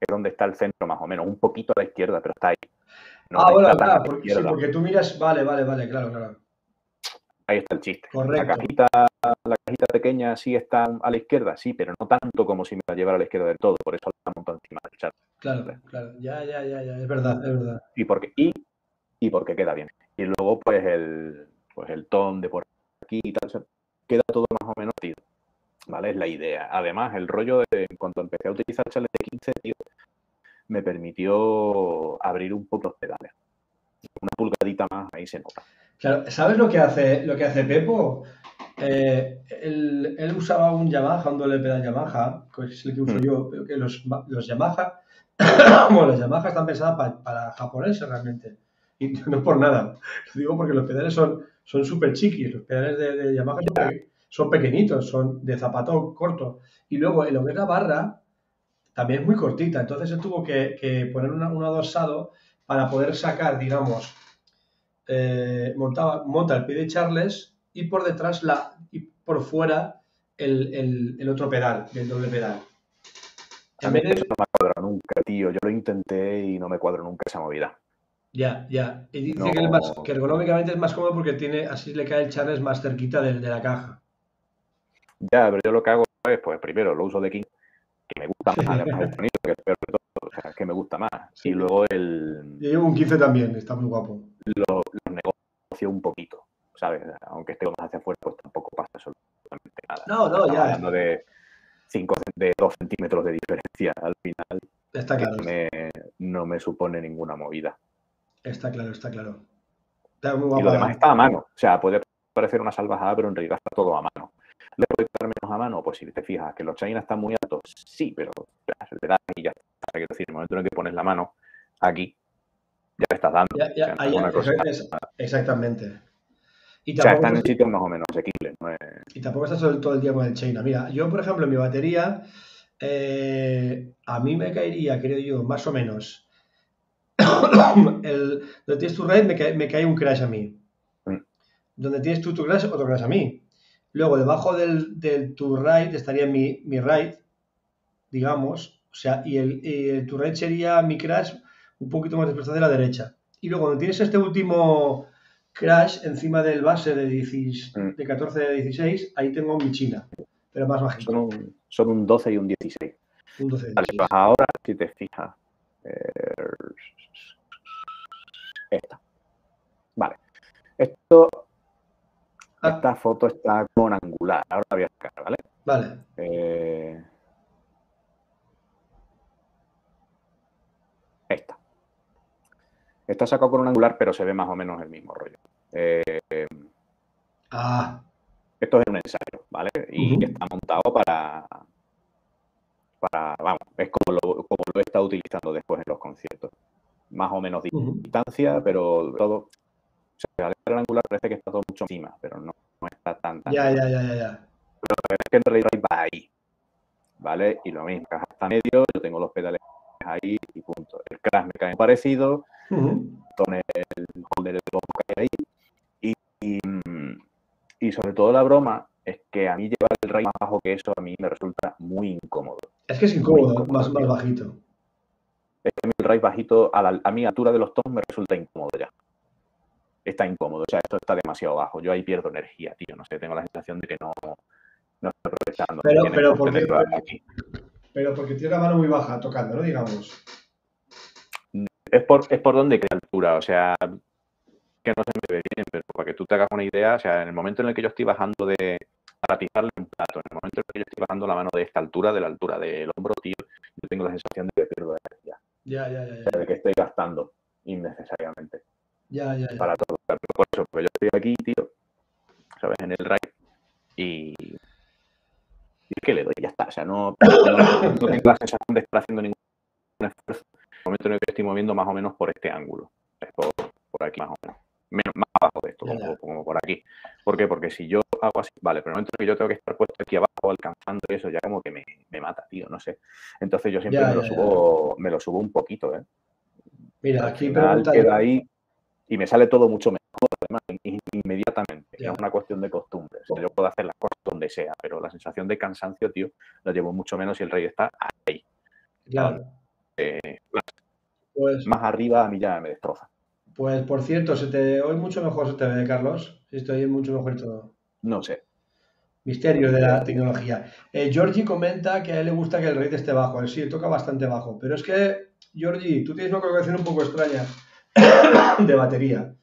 es donde está el centro más o menos. Un poquito a la izquierda, pero está ahí. ah, bueno, claro, porque, sí, porque tú miras... Vale, vale, vale, claro, claro. Ahí está el chiste. Correcto. La cajita, la cajita pequeña sí está a la izquierda, sí, pero no tanto como si me la llevara a la izquierda del todo. Por eso la monto encima del chat. Claro, claro. Ya, ya, ya, ya. Es verdad, es verdad. Y porque, y, y porque queda bien. Y luego, pues, el, pues, el ton de por aquí y tal, queda todo más o menos tío. ¿Vale? Es la idea. Además, el rollo de cuando empecé a utilizar chales de 15, tío, me permitió abrir un poco los pedales. Una pulgadita más, ahí se nota. Claro, ¿sabes lo que hace, lo que hace Pepo? Eh, él, él, usaba un Yamaha, un doble pedal Yamaha, que es el que uso mm. yo, pero que los, los Yamaha, bueno, las Yamaha están pensadas para, para japoneses realmente. Y no por nada. Lo digo porque los pedales son súper chiquis. Los pedales de, de Yamaha son, pequeñitos, son de zapato corto. Y luego en lo que es la barra, también es muy cortita. Entonces se tuvo que, que poner un adosado para poder sacar, digamos, eh, montaba, monta el pie de Charles y por detrás la, y por fuera el, el, otro pedal, el doble pedal. Mí eso no me cuadra nunca, tío. Yo lo intenté y no me cuadro nunca esa movida. Ya, ya. Y dice que, más, que, ergonómicamente es más cómodo porque tiene, así le cae el Charles más cerquita de, de, la caja. Ya, pero yo lo que hago es, pues primero lo uso de King, que me gusta más, además el sonido, que es peor de todo, o sea, que me gusta más. Y luego el... Yo llevo un 15 también, está muy guapo. Lo, lo negocio un poquito. ¿sabes? Aunque estemos hacia afuera, pues tampoco pasa absolutamente nada. No, no, ya. Hablando de, 5, de 2 centímetros de diferencia al final. Está claro. no me supone ninguna movida. Está claro, está claro. y lo demás está a mano. O sea, puede parecer una salvajada, pero en realidad está todo a mano. ¿Le puede estar menos a mano? Pues si te fijas que los China están muy altos, sí, pero le das y ya está. Quiero decir, en el momento en el que pones la mano aquí, ya le estás dando. Ya, exactamente. Y o sea, están en sitios más o menos asequibles. Y tampoco estás todo, el día con el China. Mira, yo, por ejemplo, en mi batería, eh, a mí me caería, creo yo, más o menos. el, donde tienes tu raid me, cae, me cae un crash a mí. Mm. Donde tienes tú tu crash, otro crash a mí. Luego, debajo del, del tu raid estaría mi, mi raid, digamos. O sea, y el, y tu raid sería mi crash un poquito más desplazado de la derecha. Y luego, donde tienes este último Crash encima del base de, 10, mm. de 14 a 16, ahí tengo mi China, pero más bajito. Son un, son un 12 y un 16. Un 12 vale, pues ahora, si te fijas, eh, esta. Vale. Esto, ah. esta foto está con angular. Ahora la voy a sacar, ¿vale? Vale. Eh, esta. Está sacado con un angular, pero se ve más o menos el mismo rollo. Eh, ah. Esto es un ensayo, ¿vale? Y está montado para, para, vamos, es como lo, como lo he estado utilizando después en los conciertos. Más o menos distancia, pero todo, o sea, al angular parece que está todo mucho encima, pero no, no está tan, tan Ya, ya, ya, ya, ya. Pero es que en realidad va ahí, ¿vale? Y lo mismo, caja está medio, yo tengo los pedales ahí y punto. El crash me cae parecido, con el holder de que hay ahí. Y, y, sobre todo la broma es que a mí llevar el raid más bajo que eso a mí me resulta muy incómodo. Es que es incómodo, más, más bajito. Es que el raid bajito a, la, a mi altura de los tonos me resulta incómodo ya. Está incómodo, o sea, esto está demasiado bajo. Yo ahí pierdo energía, tío. No sé, tengo la sensación de que no, no estoy aprovechando. Pero, pero, porque, pero porque tiene la mano muy baja tocando, ¿no? Digamos. Es por, es por donde crea altura, o sea, que no se me ve bien, pero para que tú te hagas una idea, o sea, en el momento en el que yo estoy bajando de, para pisarle un plato, en el momento en el que yo estoy bajando la mano de esta altura, de la altura del hombro, tío, yo tengo la sensación de que pierdo energía. Ya, ya, ya. O sea, de que estoy gastando innecesariamente. Ya, ya, ya. Para todo. Por eso, porque yo estoy aquí, tío, ¿sabes? En el raid y, y es que le doy, ya está. O sea, no, no, tengo la sensación de estar haciendo ningún esfuerzo momento en el que estoy moviendo más o menos por este ángulo. Por, por aquí más o menos. Menos, más abajo de esto, como, por aquí. ¿Por qué? Porque si yo hago así, vale, pero en el momento en que yo tengo que estar puesto aquí abajo alcanzando eso, ya como que me, me mata, tío, no sé. Entonces yo siempre me, lo subo, me lo subo un poquito, ¿eh? Mira, aquí queda ahí y me sale todo mucho mejor, además, inmediatamente. Es una cuestión de costumbre. yo puedo hacer las cosas donde sea, pero la sensación de cansancio, tío, la llevo mucho menos si el rey está ahí. Claro. Eh, pues, más arriba a mí ya me destroza. Pues por cierto, se te hoy mucho mejor se te ve, Carlos. Estoy mucho mejor todo. No sé. Misterios de la tecnología. Eh, Georgie comenta que a él le gusta que el rate esté bajo. Él sí, toca bastante bajo. Pero es que Jordi, tú tienes una colocación un poco extraña de batería.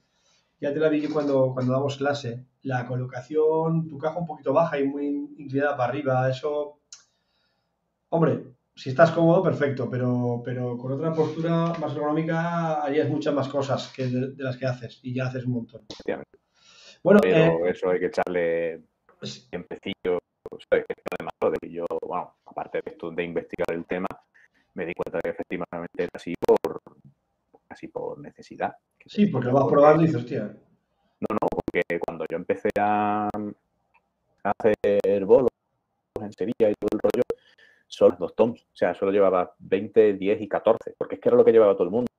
Ya te la vi cuando, cuando damos clase. La colocación, tu caja un poquito baja y muy inclinada para arriba. Eso, hombre, si estás cómodo, perfecto, pero, pero con otra postura más ergonómica harías muchas más cosas que de, las que haces y ya haces un montón. Bueno, pero eh, eso hay que echarle empecillo, ¿sabes? Que además de yo, bueno, aparte de esto de investigar el tema, me di cuenta de que efectivamente era así por casi por necesidad. Sí, porque lo vas probando y dices, hostia. No, no, porque cuando yo empecé a, hacer bolos en Sevilla y todo el rollo, solo dos toms. O sea, solo llevaba 20, 10 y 14, porque es que era lo que llevaba todo el mundo.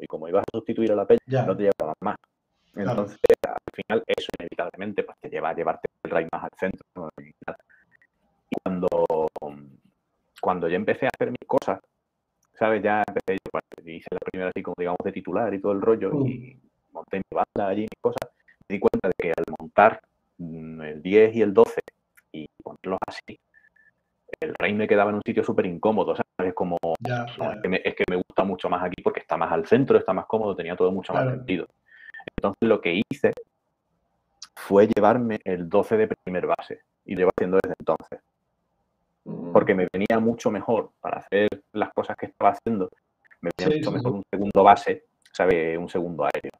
Y como ibas a sustituir a la peña, no te llevaba más. Entonces, al final, eso inevitablemente pues, te lleva a llevarte el raid más al centro. Y cuando, cuando yo empecé a hacer mis cosas, ¿sabes? Ya empecé, yo, pues, hice la primera así como digamos de titular y todo el rollo y monté mi banda allí, mis cosas. Me di cuenta de que al montar mm, el 10 y el 12 y ponerlos así, el rey me quedaba en un sitio súper incómodo, ¿sabes? Como, Es, que me, es, que me, gusta mucho más aquí porque está más al centro, está más cómodo, tenía todo mucho más sentido. Entonces lo que hice fue llevarme el 12 de primer base y lo llevo haciendo desde entonces. Mm. Porque me venía mucho mejor para hacer las cosas que estaba haciendo, me venía mucho mejor un segundo base, ¿sabes? Un segundo aéreo.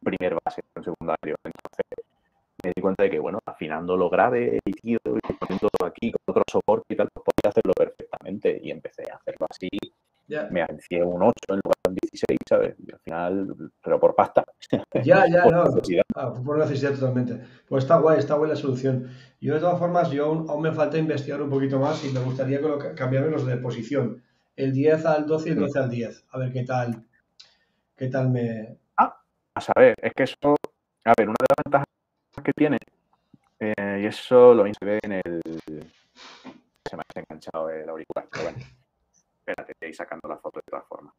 Un primer base, un segundo aéreo. Entonces me di cuenta de que, bueno, afinando lo grave y, tío, y poniéndolo aquí con otro soporte y tal, pues podía hacerlo perfectamente. Y empecé a hacerlo así. Anuncié un 8 en lugar de un 16, ¿sabes? Y al final, pero por pasta. Ya, ya, no. Necesidad. Ah, por necesidad totalmente. Pues está guay, está buena la solución. Yo, de todas formas, yo aún, me falta investigar un poquito más y me gustaría cambiarme los de posición. El 10 al 12 y el 12 al 10. A ver qué tal, qué tal me... Ah, a saber, es que eso... A ver, una de las ventajas que tiene, eh, y eso lo se ve en el. Se me ha enganchado el auricular, pero bueno. Espérate, estoy sacando la foto de todas formas.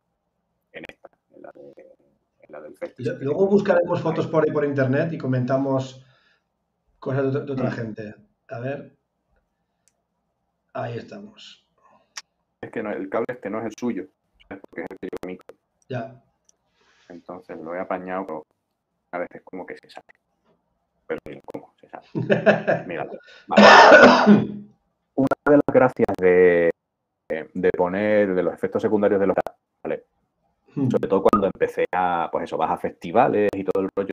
En esta, en la, de, en la del festival. Luego buscaremos fotos por ahí por internet y comentamos cosas de, otra mm. gente. A ver. Ahí estamos. Es que no, el cable este no es el suyo, porque es el que yo micro. Ya. Entonces lo he apañado, pero a veces como que se sale pero cómo se sabe. Mira, Una de las gracias de, de, poner de los efectos secundarios de los ¿vale? Hmm. Sobre todo cuando empecé a, pues eso, vas a festivales y todo el rollo.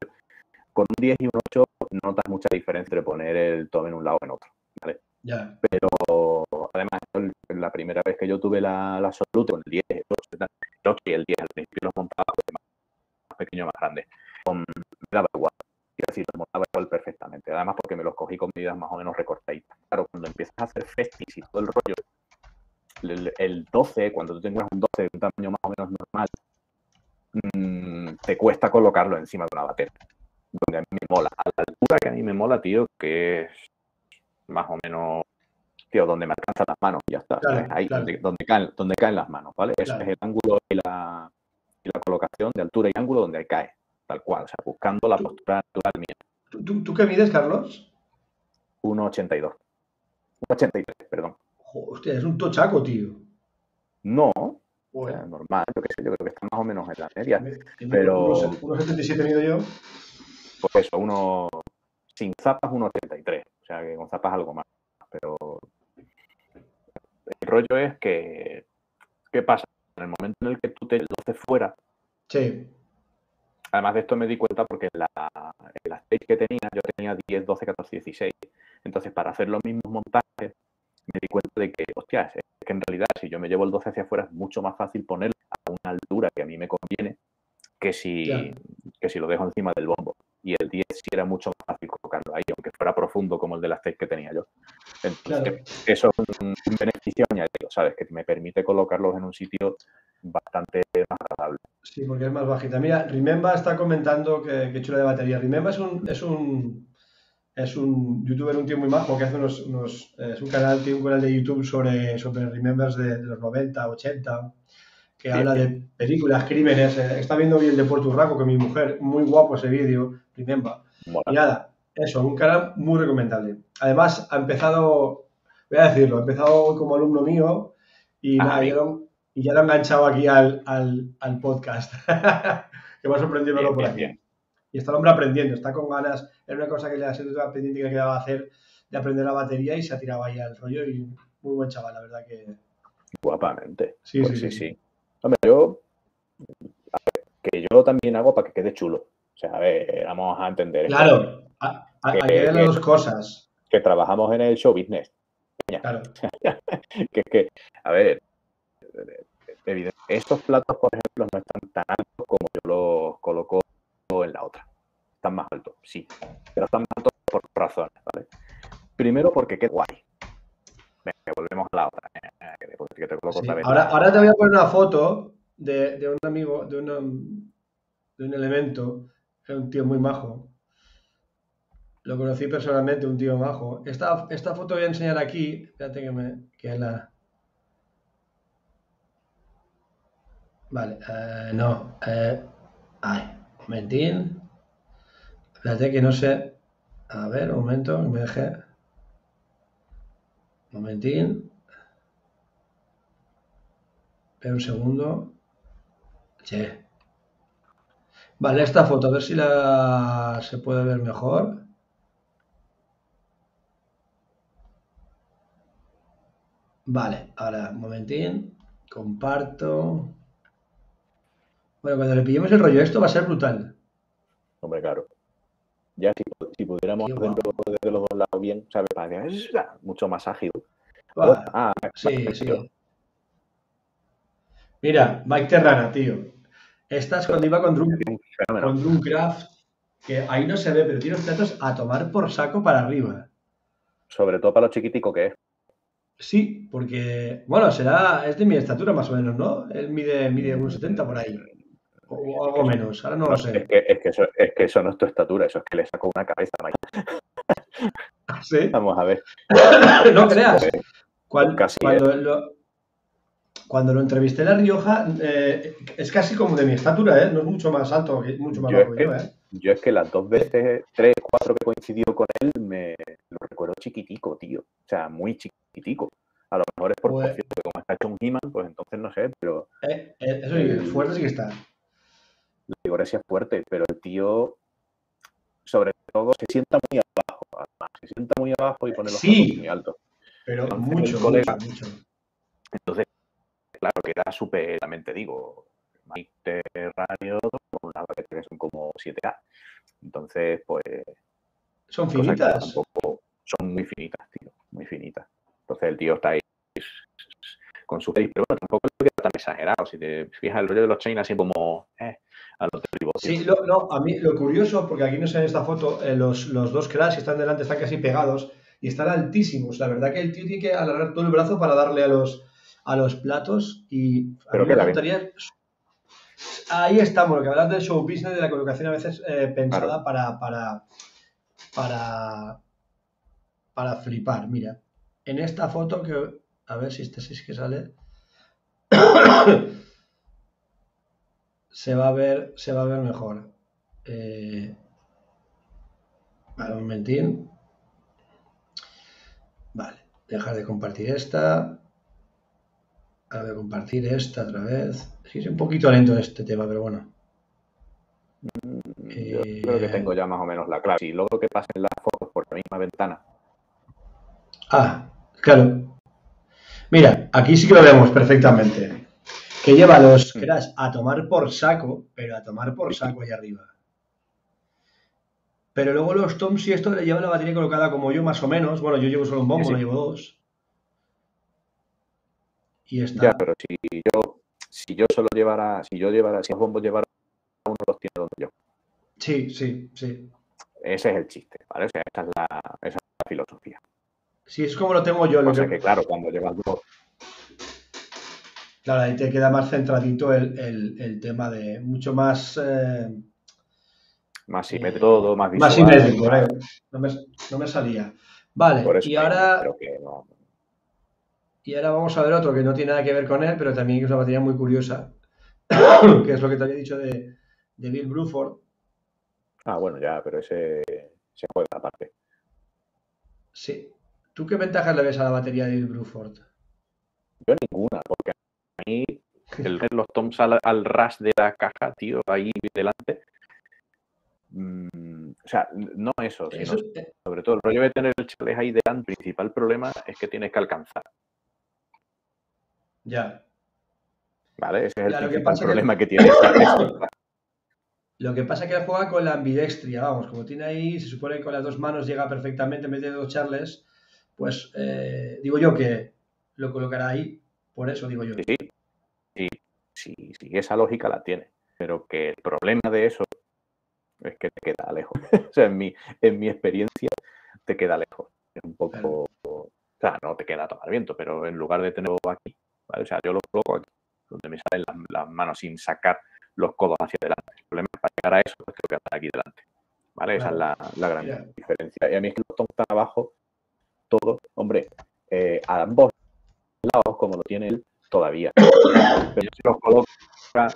Con un 10 y un 8 notas mucha diferencia entre poner el tome en un lado o en otro, ¿vale? Pero además, la primera vez que yo tuve la, la Solute con el 10, el 8, el 8 y el 10 al principio los montaba más pequeño, más grande. Con, me daba igual decir, lo montaba igual perfectamente. Además, porque me los cogí con medidas más o menos recortaditas. Claro, cuando empiezas a hacer festis y todo el rollo, el, 12, cuando tú tengas un 12 de un tamaño más o menos normal, mm, te cuesta colocarlo encima de una batería. Donde a mí me mola. A la altura que a mí me mola, tío, que es más o menos, tío, donde me alcanzan las manos, ya está. Ahí, Donde, caen, donde caen las manos, ¿vale? Ese es el ángulo y la, y la colocación de altura y ángulo donde cae tal cual, o sea, buscando la postura natural mía. ¿Tú, tú qué mides, Carlos? 1,82. 1,83, perdón. Hostia, es un tochaco, tío. No, bueno. normal, yo qué sé, yo creo que está más o menos en la media. pero... 1,77 mido yo. Pues eso, uno sin zapas 1,83, o sea que con zapas algo más. Pero el rollo es que, ¿qué pasa? En el momento en el que tú te lo haces fuera, sí. Además de esto me di cuenta porque en la, en stage que tenía, yo tenía 10, 12, 14, 16. Entonces, para hacer los mismos montajes, me di cuenta de que, hostia, es que en realidad si yo me llevo el 12 hacia afuera es mucho más fácil ponerlo a una altura que a mí me conviene que si, que si lo dejo encima del bombo. Y el 10 sí era mucho más fácil colocarlo ahí, aunque fuera profundo como el de la stage que tenía yo. Entonces, eso es un, beneficio añadido, ¿sabes? Que me permite colocarlos en un sitio bastante más agradable. Sí, porque es más bajita. Mira, Remember está comentando que, que chula de batería. Remember es un, es un, es un youtuber, un tío muy majo que hace unos, unos eh, es un canal, tiene un canal de YouTube sobre, sobre Remembers de, los 90, 80, que habla de películas, crímenes. Eh, está viendo bien de Puerto Rico con mi mujer, muy guapo ese vídeo, Remember. Y nada, eso, un canal muy recomendable. Además, ha empezado, voy a decirlo, ha empezado como alumno mío y nada, yo y ya lo he enganchado aquí al, al, al podcast. que me ha sorprendido verlo por aquí. Y está el hombre aprendiendo, está con ganas. Era una cosa que le ha sido pendiente que le quedaba hacer de aprender la batería y se ha tirado ahí al rollo. Y muy buen chaval, la verdad que. Guapamente. Sí, Pues sí, sí, sí. sí. Hombre, yo. a ver, que yo lo también hago para que quede chulo. O sea, a ver, vamos a entender. Claro, a- a- hay que ver las dos cosas. Que trabajamos en el show business. Claro. que es que, a ver, estos platos, por ejemplo, no están tan altos como yo los coloco en la otra. Están más altos, sí, pero están más altos por razones, ¿vale? Primero porque qué guay. Venga, volvemos a la otra. eh, que después que te coloco Sí. otra vez Ahora, ahora te voy a poner una foto de, de un amigo, de, una- de un elemento, era un tío muy majo. Lo conocí personalmente, un tío majo. Esta, esta foto voy a enseñar aquí. Espérate que me. Que la. Vale, eh, no. eh, ay, momentín. Espérate que no sé. A ver, un momento, me dejé. Un momentín. Espera un segundo. Che. Vale, esta foto, a ver si la se puede ver mejor. Vale, ahora, un momentín. Comparto. Bueno, cuando le pillemos el rollo, esto va a ser brutal. Hombre, claro. Ya si, si pudiéramos Qué hacerlo desde los dos lados bien, ¿sabes? Mucho más ágil. Va, Ah, sí, sí. Mira, Mike Terrana, tío. Esta es cuando iba con fenómeno. con Drumcraft, que ahí no se ve, pero tiene los platos a tomar por saco para arriba. Sobre todo para lo chiquitico que es. Sí, porque, bueno, será, es de mi estatura más o menos, ¿no? Él mide, mide unos 70 por ahí. O, algo menos, ahora no lo No, es, sé. que, es, que eso, es que eso no es tu estatura, eso es que le saco una cabeza. Mike. ¿Sí? Vamos a ver. No creas. Eh, Cuando, lo, cuando lo entrevisté en La Rioja, eh, es casi como de mi estatura, ¿eh? No es mucho más alto, mucho más Yo bajo es que yo, ¿eh? Yo es que las dos veces, tres, cuatro que he coincidido con él, me lo recuerdo chiquitico, tío. O sea, muy chiquitico. A lo mejor es por Pues- como está hecho un He-Man, pues entonces no sé, pero Eh, eh, eso sí, fuerte sí que está. La figuración es fuerte, pero el tío, sobre todo, se sienta muy abajo. además, se sienta muy abajo y pone los Sí. muy altos. Pero Entonces, mucho, colega- mucho. Entonces, claro, que era súper, también te digo, con una que son como 7A. Entonces, pues, Son finitas. tampoco son muy finitas, tío, muy finitas. Entonces el tío está ahí con su pero bueno, tampoco que tan exagerado. Si te fijas, el rollo de los chains así como a los de Ribot, tío. Sí, lo, no, a mí lo curioso, porque aquí no se ve en esta foto, eh, los, los dos crash que están delante están casi pegados y están altísimos. La verdad que el tío tiene que alargar todo el brazo para darle a los, a los platos y a Pero mí me gustaría... Ahí estamos, lo que hablas del show business, de la colocación a veces eh, pensada Claro. para, para, para, para flipar. Mira, en esta foto que, a ver si este sí es que sale, se va a ver, se va a ver mejor. Eh, vale, un momentín. Vale, dejar de compartir esta. A ver, compartir esta otra vez. Sí, es un poquito lento este tema, pero bueno. Yo Eh, creo que tengo ya más o menos la clave. Si logro que pasen las fotos por la misma ventana, Ah, claro. Mira, aquí sí que lo vemos perfectamente. Que lleva los Mm. crash a tomar por saco, pero a tomar por saco ahí arriba. Pero luego los toms y esto le lleva la batería colocada como yo, más o menos. Bueno, yo llevo solo un bombo, Sí, sí. no llevo dos. Y está. ya, pero si yo, si yo solo llevara, si yo llevara, si los bombos llevara uno los tiene donde yo. Sí, sí, sí. Ese es el chiste, ¿vale? O sea, esa es la, esa es la filosofía. Sí, es como lo tengo yo. Lo O sea que- que claro, cuando llevas dos, Claro, ahí te queda más centradito el, el- el tema de mucho más. eh, más Eh, simétrico más visual. más simétrico, ¿eh? no, me, no me salía. Vale, Por eso y ahora. creo que no. Y ahora vamos a ver otro que no tiene nada que ver con él, pero también es una batería muy curiosa, que es lo que te había dicho de, de Bill Bruford. Ah, bueno, ya, pero ese se juega aparte. Sí. ¿Tú qué ventajas le ves a la batería de Bill Bruford? Yo ninguna, porque mí, el los toms al, al ras de la caja, tío, ahí delante. mm, o sea, no eso, sino Eso, sobre todo el rollo de tener el chales ahí delante. El principal problema es que tienes que alcanzar. ya. ¿Vale? Ese es el Ya, lo que principal pasa que- problema que, tiene esta- esta- Lo que pasa es que él juega con la ambidextria, vamos, como tiene ahí, se supone que con las dos manos llega perfectamente en vez de dos charles, pues eh, digo yo que lo colocará ahí, por eso digo yo. Sí, sí, sí, sí, esa lógica la tiene. Pero que el problema de eso es que te queda lejos. o sea, en mi, en mi experiencia, te queda lejos. Es un poco. O sea, no te queda a tomar viento, pero en lugar de tenerlo aquí, ¿vale? O sea, yo lo coloco aquí, donde me salen las, las manos sin sacar los codos hacia adelante. El problema es para llegar a eso, pues tengo que aquí delante. ¿Vale? Esa es la, la gran diferencia. Y a mí es que los toms están abajo, todos, hombre, eh, a ambos lados, como lo tiene él, todavía. Pero si los coloca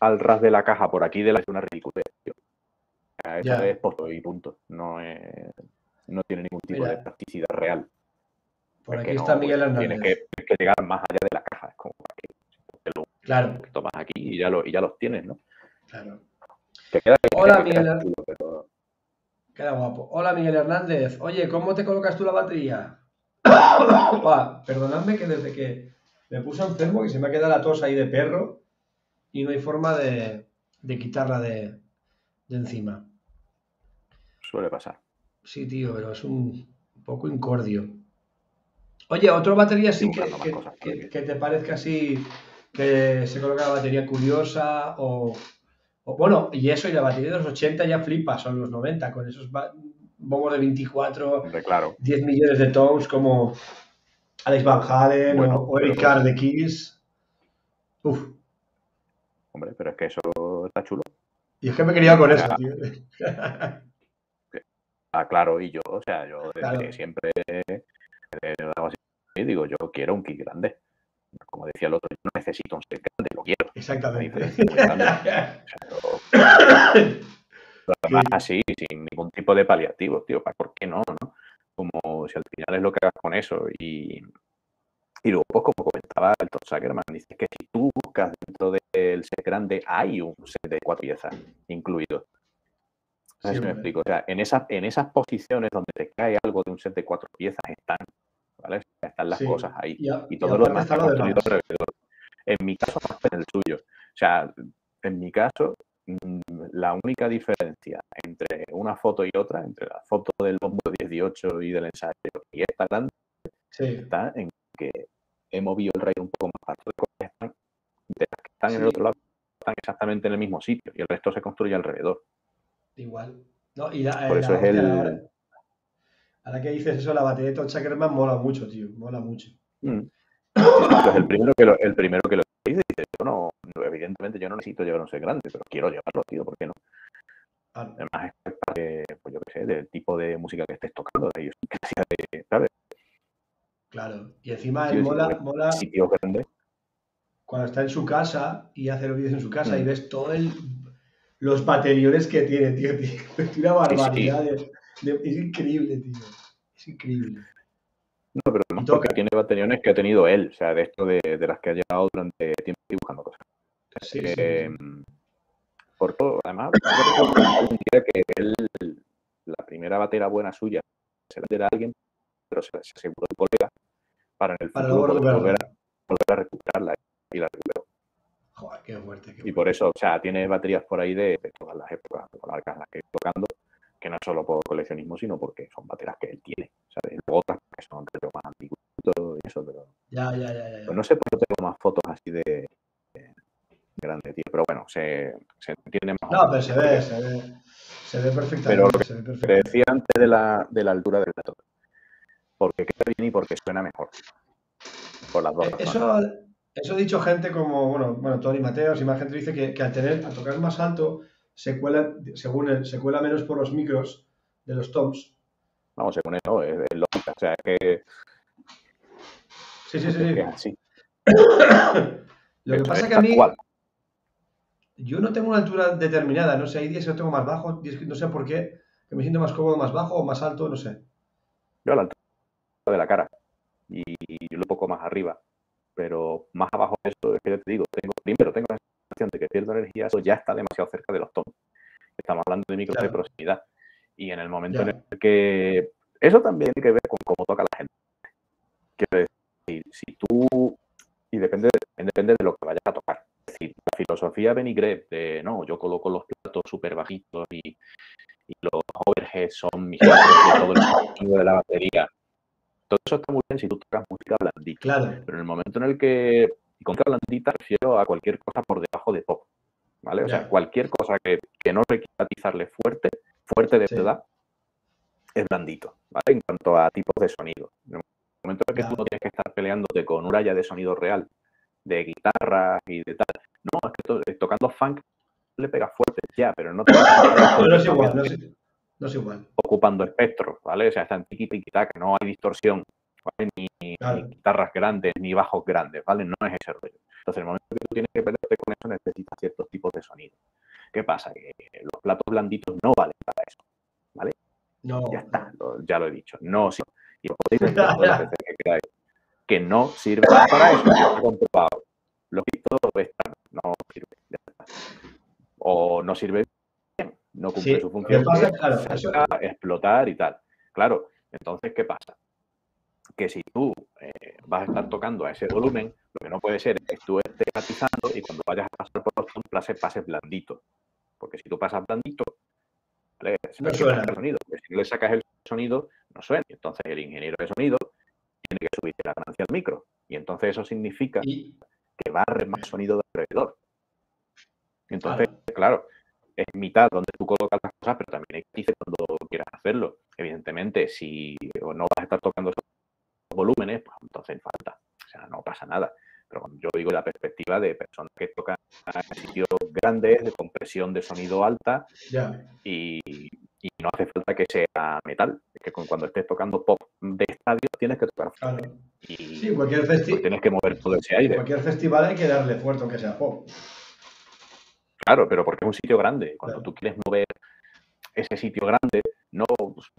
al ras de la caja por aquí delante, es una ridiculez. eso es posto y punto. No, es- no tiene ningún tipo de practicidad real. Por aquí está no, Miguel Tienes Hernández. que, tienes que llegar más allá de la caja. Es como para que te lo Claro, tomas aquí y ya, lo, y ya los tienes, ¿no? claro. Que queda, Hola, queda Miguel. chulo, pero- Queda guapo. Hola Miguel Hernández. Oye, ¿cómo te colocas tú la batería? Perdonadme que desde que me puse enfermo, que se me ha quedado la tos ahí de perro y no hay forma de, de quitarla de, de encima. suele pasar. Sí, tío, pero es un poco incordio. Oye, otro batería sí que, Buscando más que- cosas, que- porque- que te parezca así, que se coloca la batería curiosa o, o, bueno, y eso, y la batería de los 80 ya flipa, son los 90, con esos bombos de 24, Hombre, claro. 10 millones de toms como Alex Van Halen Bueno, o, Eric Carr de Kiss. Uf, Hombre, pero es que eso está chulo. y es que me he criado con eso, tío. Ah, claro, y yo, o sea, yo desde Claro. que siempre eh, así, digo, yo quiero un kit grande. Como decía el otro, yo no necesito un set grande, lo quiero. Exactamente. además así, sin ningún tipo de paliativo, tío, ¿para- ¿por qué no, no? Como si al final es lo que hagas con eso. Y, y luego, pues, como comentaba el Tom Sackerman, dice que si tú buscas dentro del set grande, hay un set de cuatro piezas incluido. No sé si me explico. O sea, en esas, en esas posiciones donde te cae algo de un set de cuatro piezas están, ¿vale? Están las Sí. cosas ahí. Y, a- Y y todo lo demás está construido alrededor. En mi caso, más que en el suyo. O sea, en mi caso, la única diferencia entre una foto y otra, entre la foto del bombo 18 y del ensayo y esta grande, Sí. está en que he movido el rail un poco más para de cosas que están, de las que están en el otro lado, están exactamente en el mismo sitio y el resto se construye alrededor. Igual. No, y la- Por eh, eso la- es el- Ahora, ahora que dices eso, la batería de Sackerman mola mucho, tío. Mola mucho. Mm. Pues el primero que lo, el primero que lo dice, dice, yo no, evidentemente yo no necesito llevar un set grande, pero quiero llevarlo, tío, ¿por qué no? Además es para que, pues yo qué sé, del tipo de música que estés tocando, de idiosincrasia de, ¿sabes? claro. Y encima Sí, él mola, mola cuando está en su casa y hace los vídeos en su casa y Mm. ves todo el los bateriones que tiene, tío. tío. Es una barbaridad. de- de- es increíble, tío. Es increíble. No, pero toca. porque tiene bateriones que ha tenido él, o sea, de esto de, de las que ha llevado durante tiempo dibujando cosas. Sí, sí, sí. Eh, Por todo, además, un día que él, la primera batera buena suya, se la diera a alguien, pero se, se aseguró el colega para en el Para futuro volver, a, volver a recuperarla y la recuperó. Joder, qué fuerte. Qué Y por eso, o sea, tiene baterías por ahí de, de todas las épocas, de las que tocando, que no solo por coleccionismo, sino porque son baterías que él tiene, luego otras que son más antiguos y todo eso, pero Ya, ya, ya, ya. pues no sé por qué tengo más fotos así de, de grande, tío, pero bueno, se, se entiende más. o No, pero se ve, se ve. Se ve perfectamente. Pero lo que- se ve Te perfectamente. decía antes de la, de la altura del dato, porque queda bien y porque suena mejor. Por las dos Eh. Eso, eso ha dicho gente como, bueno, bueno, Tony Mateos y más gente dice que, que al tener, al tocar más alto, se cuela, según él, se cuela menos por los micros de los toms. Vamos, según él, no, es, es lógica, o sea, es que, Sí, sí, sí. que sí. Lo que pasa es que a mí, cual. yo no tengo una altura determinada, no sé, hay días que lo tengo más bajo, días que no sé por qué, que me siento más cómodo más bajo o más alto, no sé. Yo a la altura de la cara y, y un poco más arriba. pero más abajo de eso es que yo te digo, tengo, primero tengo la sensación de que pierdo energía, eso ya está demasiado cerca de los tonos. Estamos hablando de micros de proximidad. Y en el momento en el que... Eso también tiene que ver con cómo toca la gente. Quiero decir, si tú... Y depende, depende de lo que vayas a tocar. Es decir, la filosofía Benigre de, no, yo coloco los platos súper bajitos y, y, los overheads son mis todo el sonido de la batería. Todo eso está muy bien si tú tocas música blandita. Claro. Pero en el momento en el que... Y con blandita refiero a cualquier cosa por debajo de pop. ¿Vale? O sea, cualquier cosa que, que no requiera atizarle fuerte, fuerte de verdad, es blandito, ¿vale? En cuanto a tipos de sonido. En el momento en que tú no tienes que estar peleándote con un de sonido real, de guitarras y de tal. No, es que eh, tocando funk le pega fuerte, ya, pero no, te no es igual, no es, igual. Ocupando espectro, ¿vale? O sea, está en tiki tiki que no hay distorsión, Ni, guitarras grandes, ni bajos grandes, ¿vale? No es ese rollo. Entonces, en el momento que tú tienes que pelearte con eso, necesitas ciertos tipos de sonido. ¿Qué pasa? Que los platos blanditos no valen para eso, ¿vale? No. Ya está, ya lo he dicho. No sirve. Y lo podéis ver que queráis. Que no sirve para eso. Yo he comprobado. Están, no sirve. Ya está. O no sirve bien, no cumple su función. Pasa, claro, eso... Explotar y tal. Claro, entonces, ¿qué pasa? Que si tú eh, vas a estar tocando a ese volumen, lo que no puede ser es que tú estés atizando y cuando vayas a pasar por los pases, pases blandito. Porque si tú pasas blandito, ¿vale? no suena. El sonido. si le sacas el sonido, no suena. Entonces el ingeniero de sonido tiene que subir la ganancia al micro. Y entonces eso significa que barre más sonido de alrededor. Entonces, claro. es mitad donde tú colocas las cosas, pero también hay que cuando quieras hacerlo. Evidentemente, si no vas a estar tocando volúmenes, pues entonces falta. O sea, no pasa nada. Pero yo digo la perspectiva de personas que tocan en sitios grandes, de compresión de sonido alta, y, no hace falta que sea metal. Es que cuando estés tocando pop de estadio tienes que tocar fuerte. Y sí, cualquier festival. Tienes que mover todo ese aire. Cualquier festival hay que darle fuerte aunque sea pop. Claro, pero porque es un sitio grande. Cuando tú quieres mover ese sitio grande, no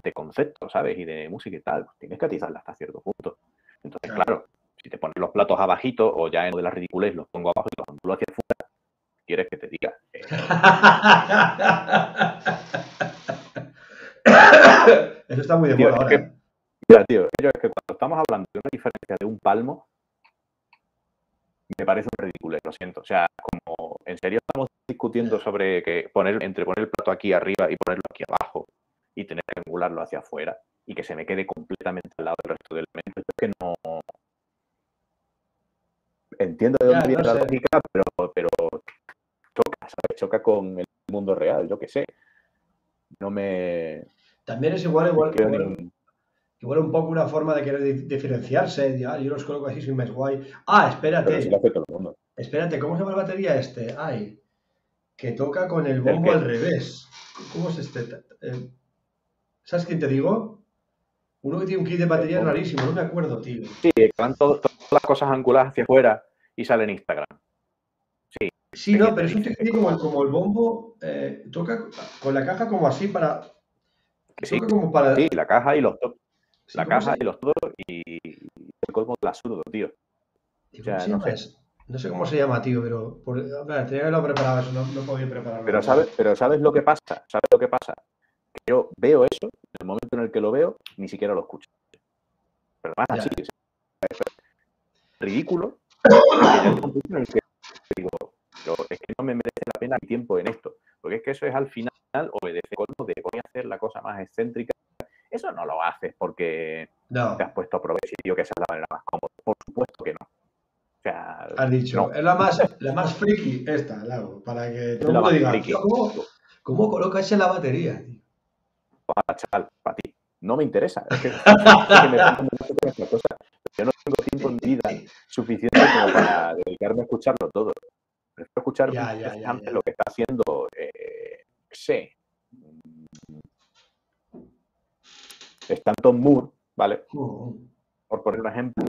de concepto, ¿sabes? Y de música y tal, pues tienes que atizarla hasta cierto punto. Entonces, claro, si te pones los platos abajito o ya en lo de la ridiculez los pongo abajo y los angulo hacia afuera, ¿quieres que te diga? Eh, Eso está muy de moda ahora. ¿eh? mira, tío, es que cuando estamos hablando de una diferencia de un palmo, me parece un ridículo, lo siento. O sea, como en serio estamos discutiendo sobre que poner, entre poner el plato aquí arriba y ponerlo aquí abajo y tener que angularlo hacia afuera y que se me quede completamente al lado del resto del elemento, es que no, entiendo de dónde viene la lógica, pero, pero choca, ¿sabes? Choca con el mundo real, yo qué sé. No me. También es igual, igual, igual, un poco una forma de querer diferenciarse. yo los coloco así, soy más guay. Ah, espérate. Espérate, ¿cómo se llama la batería este? Ay, que toca con el bombo al revés. ¿Cómo es este? Eh, ¿Sabes quién te digo? Uno que tiene un kit de batería rarísimo, no me acuerdo, tío. Sí, que van todas las cosas anguladas hacia afuera y sale en Instagram. Sí. Sí, no, pero es un tío como, como el bombo, eh, toca con la caja como así para. sí, como para... sí, la caja y los dos. la caja y los dos y el colmo del absurdo, tío. no, sé. No, sé. cómo se llama, tío, pero por... tenía que haberlo preparado eso, no, no podía prepararlo. Pero sabes, pero ¿sabes lo que pasa? ¿Sabes lo que pasa? yo veo eso, en el momento en el que lo veo, ni siquiera lo escucho. Pero más así, es ridículo. en el que digo, es que no me merece la pena mi tiempo en esto. Porque es que eso es al final obedece colmo de voy a hacer la cosa más excéntrica. Eso no lo haces porque te has puesto a probar sitio que esa es la manera más cómoda. Por supuesto que no. Sea, has dicho, es la más, la más friki esta, Lago, para que todo el mundo diga, ¿cómo, ¿cómo colocas en la batería? para chaval, para ti. No me interesa. Es que, Yo no tengo tiempo en vida suficiente como para dedicarme a escucharlo todo. Prefiero escuchar lo que está haciendo, eh, sé, Stanton Moore, ¿vale? Uh-huh. Por poner un ejemplo,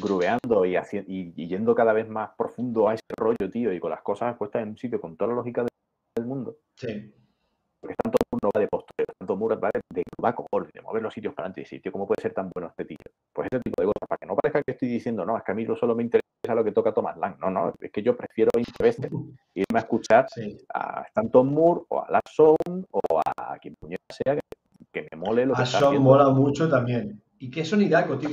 grubeando y, y, yendo cada vez más profundo a ese rollo, tío, y con las cosas puestas en un sitio con toda la lógica del mundo. Sí porque tanto no va de postre, tanto Murat va de, va de mover los sitios para adelante y sitio. ¿Cómo puede ser tan bueno este tío? Pues ese tipo de cosas, para que no parezca que estoy diciendo, no, es que a mí solo me interesa lo que toca Thomas Lang. No, no, es que yo prefiero 20 veces irme a escuchar a Stanton Moore o a La o a quien puñeta sea que, me mole lo que está mola mucho también. ¿Y qué sonidaco, tío?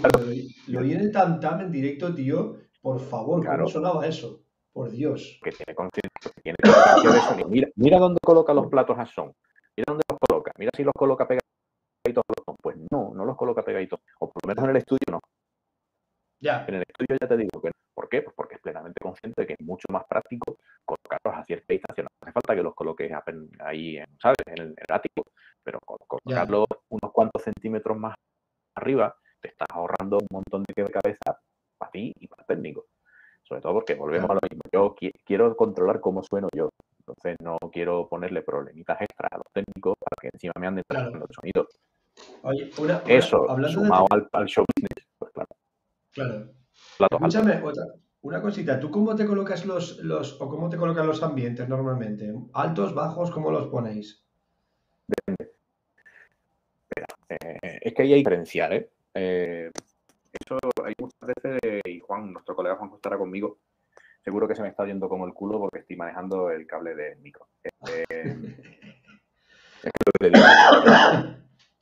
Lo, oí en el Tam Tam en directo, tío. Por favor, ¿cómo sonaba eso? Por Dios. Que tiene conciencia, tiene conciencia de sonido. Mira, mira dónde coloca los platos a son. Mira dónde los coloca. Mira si los coloca pegaditos Pues no, no los coloca pegaditos. O por lo menos en el estudio no. Ya. En el estudio ya te digo que no. ¿Por qué? Pues porque es plenamente consciente de que es mucho más práctico colocarlos a cierta distancia. No hace falta que los coloques ahí, en, ¿sabes? En el, ático. Pero colocarlos unos cuantos centímetros más arriba, te estás ahorrando un montón de cabeza para ti y para el técnico. Sobre todo porque volvemos a lo mismo. Yo quiero controlar cómo sueno yo. Entonces no quiero ponerle problemitas extras a los técnicos para que encima me anden tratando el sonido. Oye, una, Eso, sumado al, show business, pues claro. Claro. Escúchame, otra, una cosita. ¿Tú cómo te colocas los, los, o cómo te colocan los ambientes normalmente? ¿Altos, bajos? ¿Cómo los ponéis? Depende. Eh, es que ahí hay diferenciar, ¿eh? ¿eh? Eso hay muchas veces, y Juan, nuestro colega Juan estará conmigo, seguro que se me está yendo como el culo porque estoy manejando el cable del micro. Eh, es que lo que digo,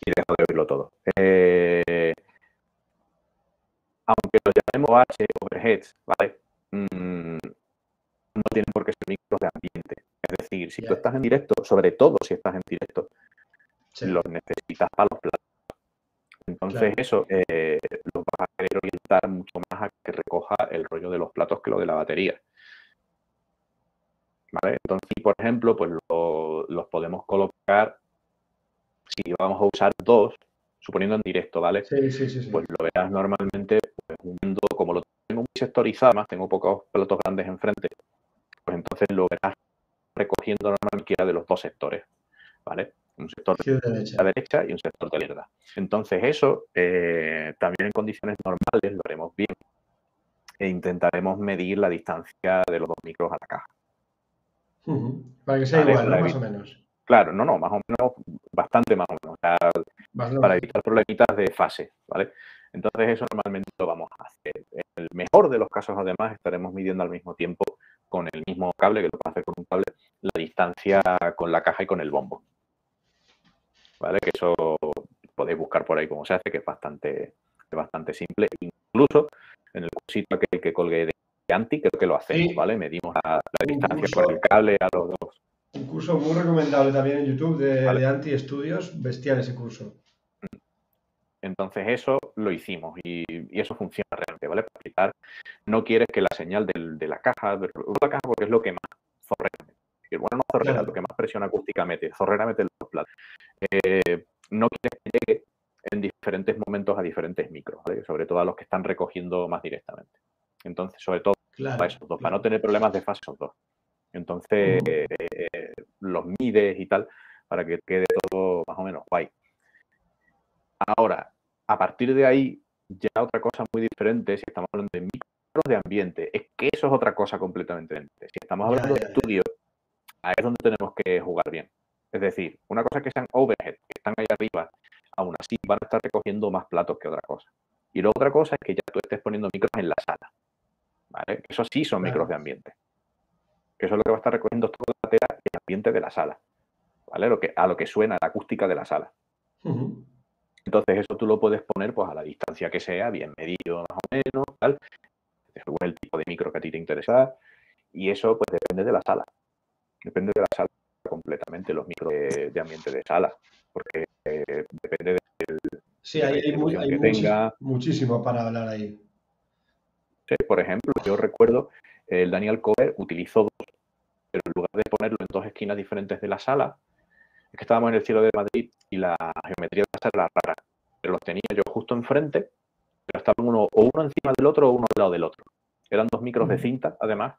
y dejo de oírlo todo. Aunque lo llamemos H overheads, ¿vale? Mm, no tienen por qué ser micros de ambiente. Es decir, si tú estás en directo, sobre todo si estás en directo, los necesitas para los platos. Entonces eso eh, lo vas a querer orientar mucho más a que recoja el rollo de los platos que lo de la batería. ¿Vale? Entonces, por ejemplo, pues los podemos colocar, si vamos a usar dos, suponiendo en directo, ¿vale? Sí, sí, sí, pues lo verás normalmente, pues como lo tengo muy sectorizado, más tengo pocos platos grandes enfrente, pues entonces lo verás recogiendo normalmente de los dos sectores, ¿vale? Un sector de la derecha y un sector de la izquierda. Entonces eso eh, también en condiciones normales lo haremos bien e intentaremos medir la distancia de los dos micros a la caja. Para que sea igual, más o menos. Claro, no, no, más o menos, bastante más o menos, para evitar problemitas de fase, ¿vale? Entonces eso normalmente lo vamos a hacer. En el mejor de los casos, además, estaremos midiendo al mismo tiempo con el mismo cable, que lo puedo hacer con un cable, la distancia con la caja y con el bombo. ¿Vale? Que eso podéis buscar por ahí cómo se hace, que es bastante, bastante simple. Incluso en el cursito que, que colgué de Anti, creo que lo hacemos, ¿vale? Medimos la, distancia con el cable a los dos. Un curso muy recomendable también en YouTube de, Anti Estudios, bestial ese curso. Entonces eso lo hicimos y, eso funciona realmente, ¿vale? Para aplicar, no quieres que la señal de la caja, de la caja porque es lo que más zorrera bueno, no zorrera, lo que más presión acústica mete, zorrera mete los platos. Eh, no quieres que llegue en diferentes momentos a diferentes micros, sobre todo a los que están recogiendo más directamente. Entonces, sobre todo para esos dos, para no tener problemas de fase esos dos. Entonces, eh, los mides y tal, para que quede todo más o menos guay. Ahora, a partir de ahí, ya otra cosa muy diferente, si estamos hablando de micros de ambiente, es que eso es otra cosa completamente diferente. Si estamos hablando de estudio, ahí es donde tenemos que jugar bien. Es decir, una cosa que sean overhead, que están ahí arriba, aún así van a estar recogiendo más platos que otra cosa. Y la otra cosa es que ya tú estés poniendo micros en la sala. ¿vale? Eso sí son micros de ambiente. Eso es lo que va a estar recogiendo toda la tela y el ambiente de la sala. ¿Vale? Lo que, a lo que suena la acústica de la sala. Entonces, eso tú lo puedes poner pues, a la distancia que sea, bien medido más o menos, tal, según el tipo de micro que a ti te interesa. Y eso pues depende de la sala. Depende de la sala completamente los micros de, ambiente de sala, porque eh, depende del... Sí, hay, muchísimo para hablar ahí. Sí, por ejemplo, yo recuerdo el Daniel Cover utilizó dos, pero en lugar de ponerlo en dos esquinas diferentes de la sala, es que estábamos en el cielo de Madrid y la geometría de la sala era rara, pero los tenía yo justo enfrente, pero estaban uno o uno encima del otro o uno al lado del otro. Eran dos micros de cinta, además,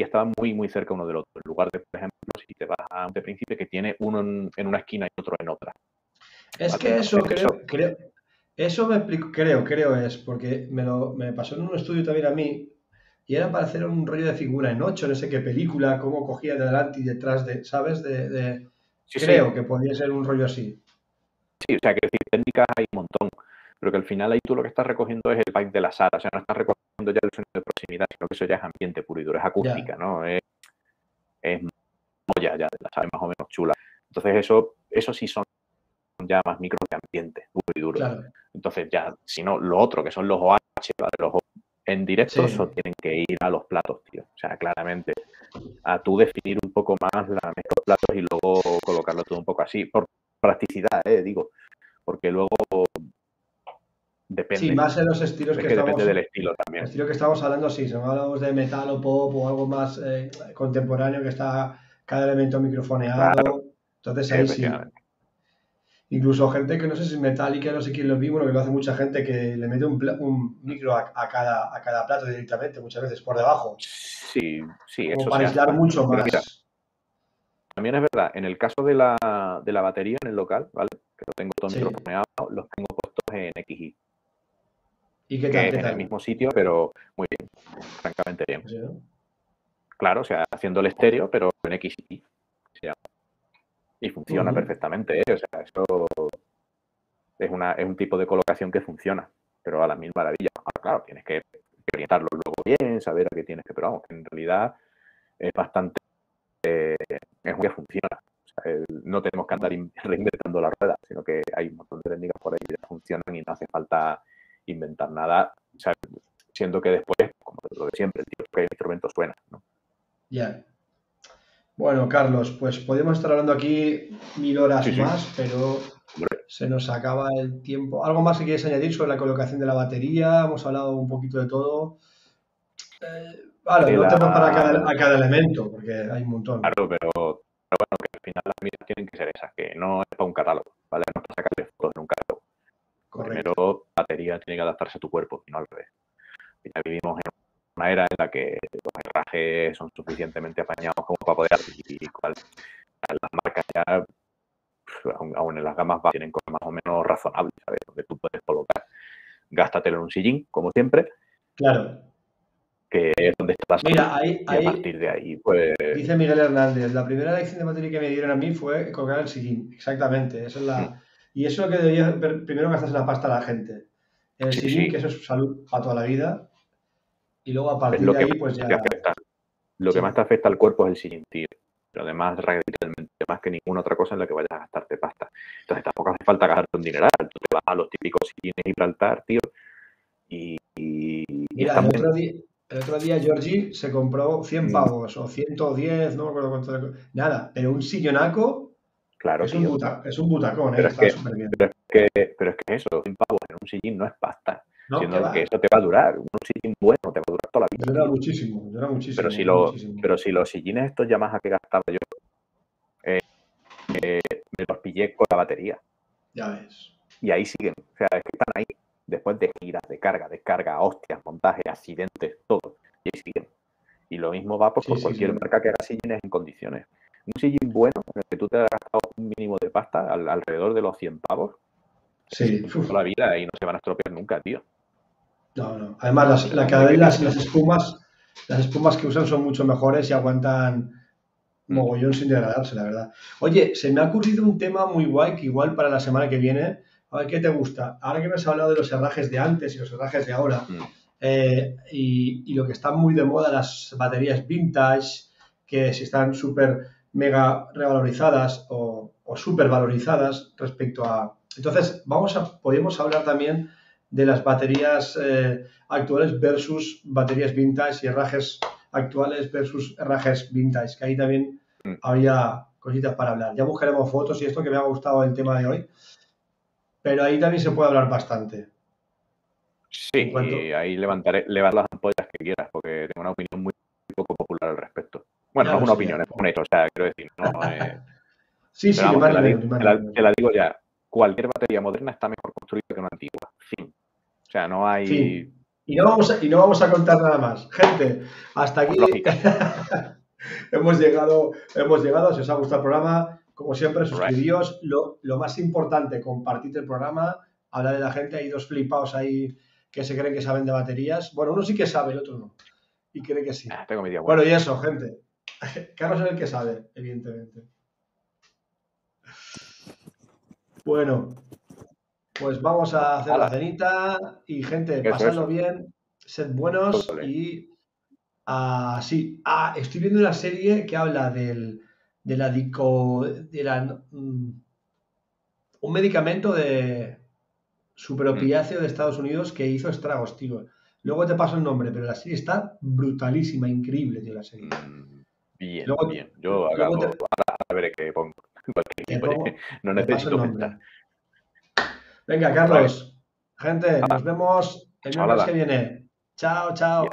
y estaban muy, muy cerca uno del otro. En lugar de, por ejemplo, si te vas a un de principio que tiene uno en, una esquina y otro en otra. Es que eso creo, creo, eso me explico, creo, creo es, porque me, lo, me pasó en un estudio también a mí, y era para hacer un rollo de figura en ocho, no sé qué película, cómo cogía de delante y detrás de, ¿sabes? De, creo que podía ser un rollo así. Sí, o sea, que decir, técnicas hay un montón. pero que al final ahí tú lo que estás recogiendo es el pack de la sala, o sea, no estás recogiendo ya el sonido de proximidad, sino que eso ya es ambiente puro y duro, es acústica, ¿no? Es, es molla ya la sala, más o menos chula. Entonces eso, eso sí son ya más micros de ambiente, puro y duro. Entonces ya, si no, lo otro, que son los OH, los en directo, eso tienen que ir a los platos, tío. O sea, claramente, a tú definir un poco más la de platos y luego colocarlo todo un poco así, por practicidad, eh, digo, porque luego Depende. Sí, más en los estilos que, estamos. Depende del estilo también. El estilo que estamos hablando, sí, si hablamos de metal o pop o algo más eh, contemporáneo que está cada elemento microfoneado. Entonces ahí sí. Incluso gente que no sé si es metálica, no sé quién lo vi, bueno, que lo hace mucha gente que le mete un, un micro a, cada, a cada plato directamente, muchas veces por debajo. Sí, sí, eso Para aislar mucho más. también es verdad, en el caso de la, de la batería en el local, ¿vale? Que lo tengo todo microfoneado, los tengo puestos en XY. ¿Y qué tal? en el mismo sitio, pero muy bien, francamente bien. Claro, o sea, haciendo el estéreo, pero en XY. Y funciona perfectamente, ¿eh? O sea, eso es, una, es un tipo de colocación que funciona, pero a la mil maravillas. Ahora, claro, tienes que, orientarlo luego bien, saber a qué tienes que, pero vamos, en realidad es bastante, eh, es un que funciona. O sea, no tenemos que andar reinventando la rueda, sino que hay un montón de técnicas por ahí que ya funcionan y no hace falta inventar nada, sea, siendo que después, como lo de siempre, el, que el instrumento suena, ¿no? Ya. Bueno, Carlos, pues podemos estar hablando aquí mil horas más, pero se nos acaba el tiempo. ¿Algo más que quieres añadir sobre la colocación de la batería? Hemos hablado un poquito de todo. Eh, vale, no tenemos para cada, elemento, porque hay un montón. Claro, pero, bueno, que al final las miras tienen que ser esas, que no es para un catálogo, ¿vale? No es para sacarle fotos en un catálogo. Correcto. Primero, la batería tiene que adaptarse a tu cuerpo, y no al revés. Ya vivimos en una era en la que los herrajes son suficientemente apañados como para poder y cual, las marcas ya aún, en las gamas tienen cosas más o menos razonables, ¿sabes? Donde tú puedes colocar, gástatelo en un sillín, como siempre. Claro. Que es donde estás. Mira, ahí, y a partir de ahí, pues. Dice Miguel Hernández, la primera lección de batería que me dieron a mí fue colocar el sillín. Exactamente. Eso es la. Mm. Y eso es lo que debería primero gastarse la pasta a la gente. El sillín, que eso es salud para toda la vida. Y luego a partir de ahí, pues ya. Lo que más te afecta al cuerpo es el sillín, tío. Pero además, radicalmente, más que ninguna otra cosa en la que vayas a gastarte pasta. Entonces tampoco hace falta gastarte un dineral. Tú te vas a los típicos sillines Gibraltar, tío. Y. Mira, el otro, día, el otro, día, Georgie se compró 100 mm. pavos o 110, no me acuerdo cuánto. Nada, pero un sillonaco. Claro, es, un, es un butacón, pero ¿eh? está súper bien. Pero que, pero es que eso, 100 pavos en un sillín no es pasta siendo que, eso te va a durar. Un sillín bueno te va a durar toda la vida. Dura muchísimo, dura muchísimo. Pero si, lo, pero si los sillines estos Yamaha que gastaba yo, eh, eh, me los pillé con la batería. Ya ves. Y ahí siguen. O sea, es que están ahí. Después de giras, de carga, descarga, hostias, montajes, accidentes, todo. Y ahí siguen. Y lo mismo va pues, por cualquier marca que haga sillines en condiciones. Un sillín bueno, en el que tú te has gastado un mínimo de pasta, alrededor de los 100 pavos, Sí. Toda la vida y no se van a estropear nunca, tío. No, no. Además, las, la, cada vez las, las, espumas, las espumas que usan son mucho mejores y aguantan mm. mogollón sin degradarse, la verdad. Oye, se me ha ocurrido un tema muy guay que igual para la semana que viene, a ver qué te gusta. Ahora que me has hablado de los herrajes de antes y los herrajes de ahora, mm. eh, y, y, lo que está muy de moda, las baterías vintage, que si están súper mega revalorizadas o, o súper valorizadas respecto a... Entonces, vamos a, podemos hablar también de las baterías eh, actuales versus baterías vintage y herrajes actuales versus herrajes vintage, que ahí también mm. había cositas para hablar. Ya buscaremos fotos y esto que me ha gustado el tema de hoy, pero ahí también se puede hablar bastante. Sí, y ahí levantaré, levantar las ampollas que quieras, porque tengo una opinión muy poco. Bueno, no es una opinión, es un hecho, o sea, quiero decir, no, eh, sí, sí, te la, digo ya, cualquier batería moderna está mejor construida que una antigua, fin. O sea, no hay... Y, no vamos a, y no vamos a contar nada más. Gente, hasta aquí hemos, llegado, hemos llegado. Si os ha gustado el programa, como siempre, suscribíos. Lo, lo, más importante, compartid el programa, hablar de la gente. Hay dos flipados ahí que se creen que saben de baterías. Bueno, uno sí que sabe, el otro no. Y cree que sí. Ah, tengo mi bueno, y eso, gente. Carlos es el que sabe, evidentemente. Bueno, Pues vamos a hacer la cenita y gente, pasadlo bien, sed buenos y ah, sí, ah, estoy viendo una serie que habla del, de la dico, de la, mm, un medicamento de superopiáceo de Estados Unidos que hizo estragos, tío. Luego te paso el nombre, pero la serie está brutalísima, increíble, tío, la serie. Mm, Bien, Luego- bien. Yo acabo, te- ahora veré qué pongo. No necesito el nombre. mentar. Venga, Carlos, gente, nos vemos el miércoles que viene. Chao, chao.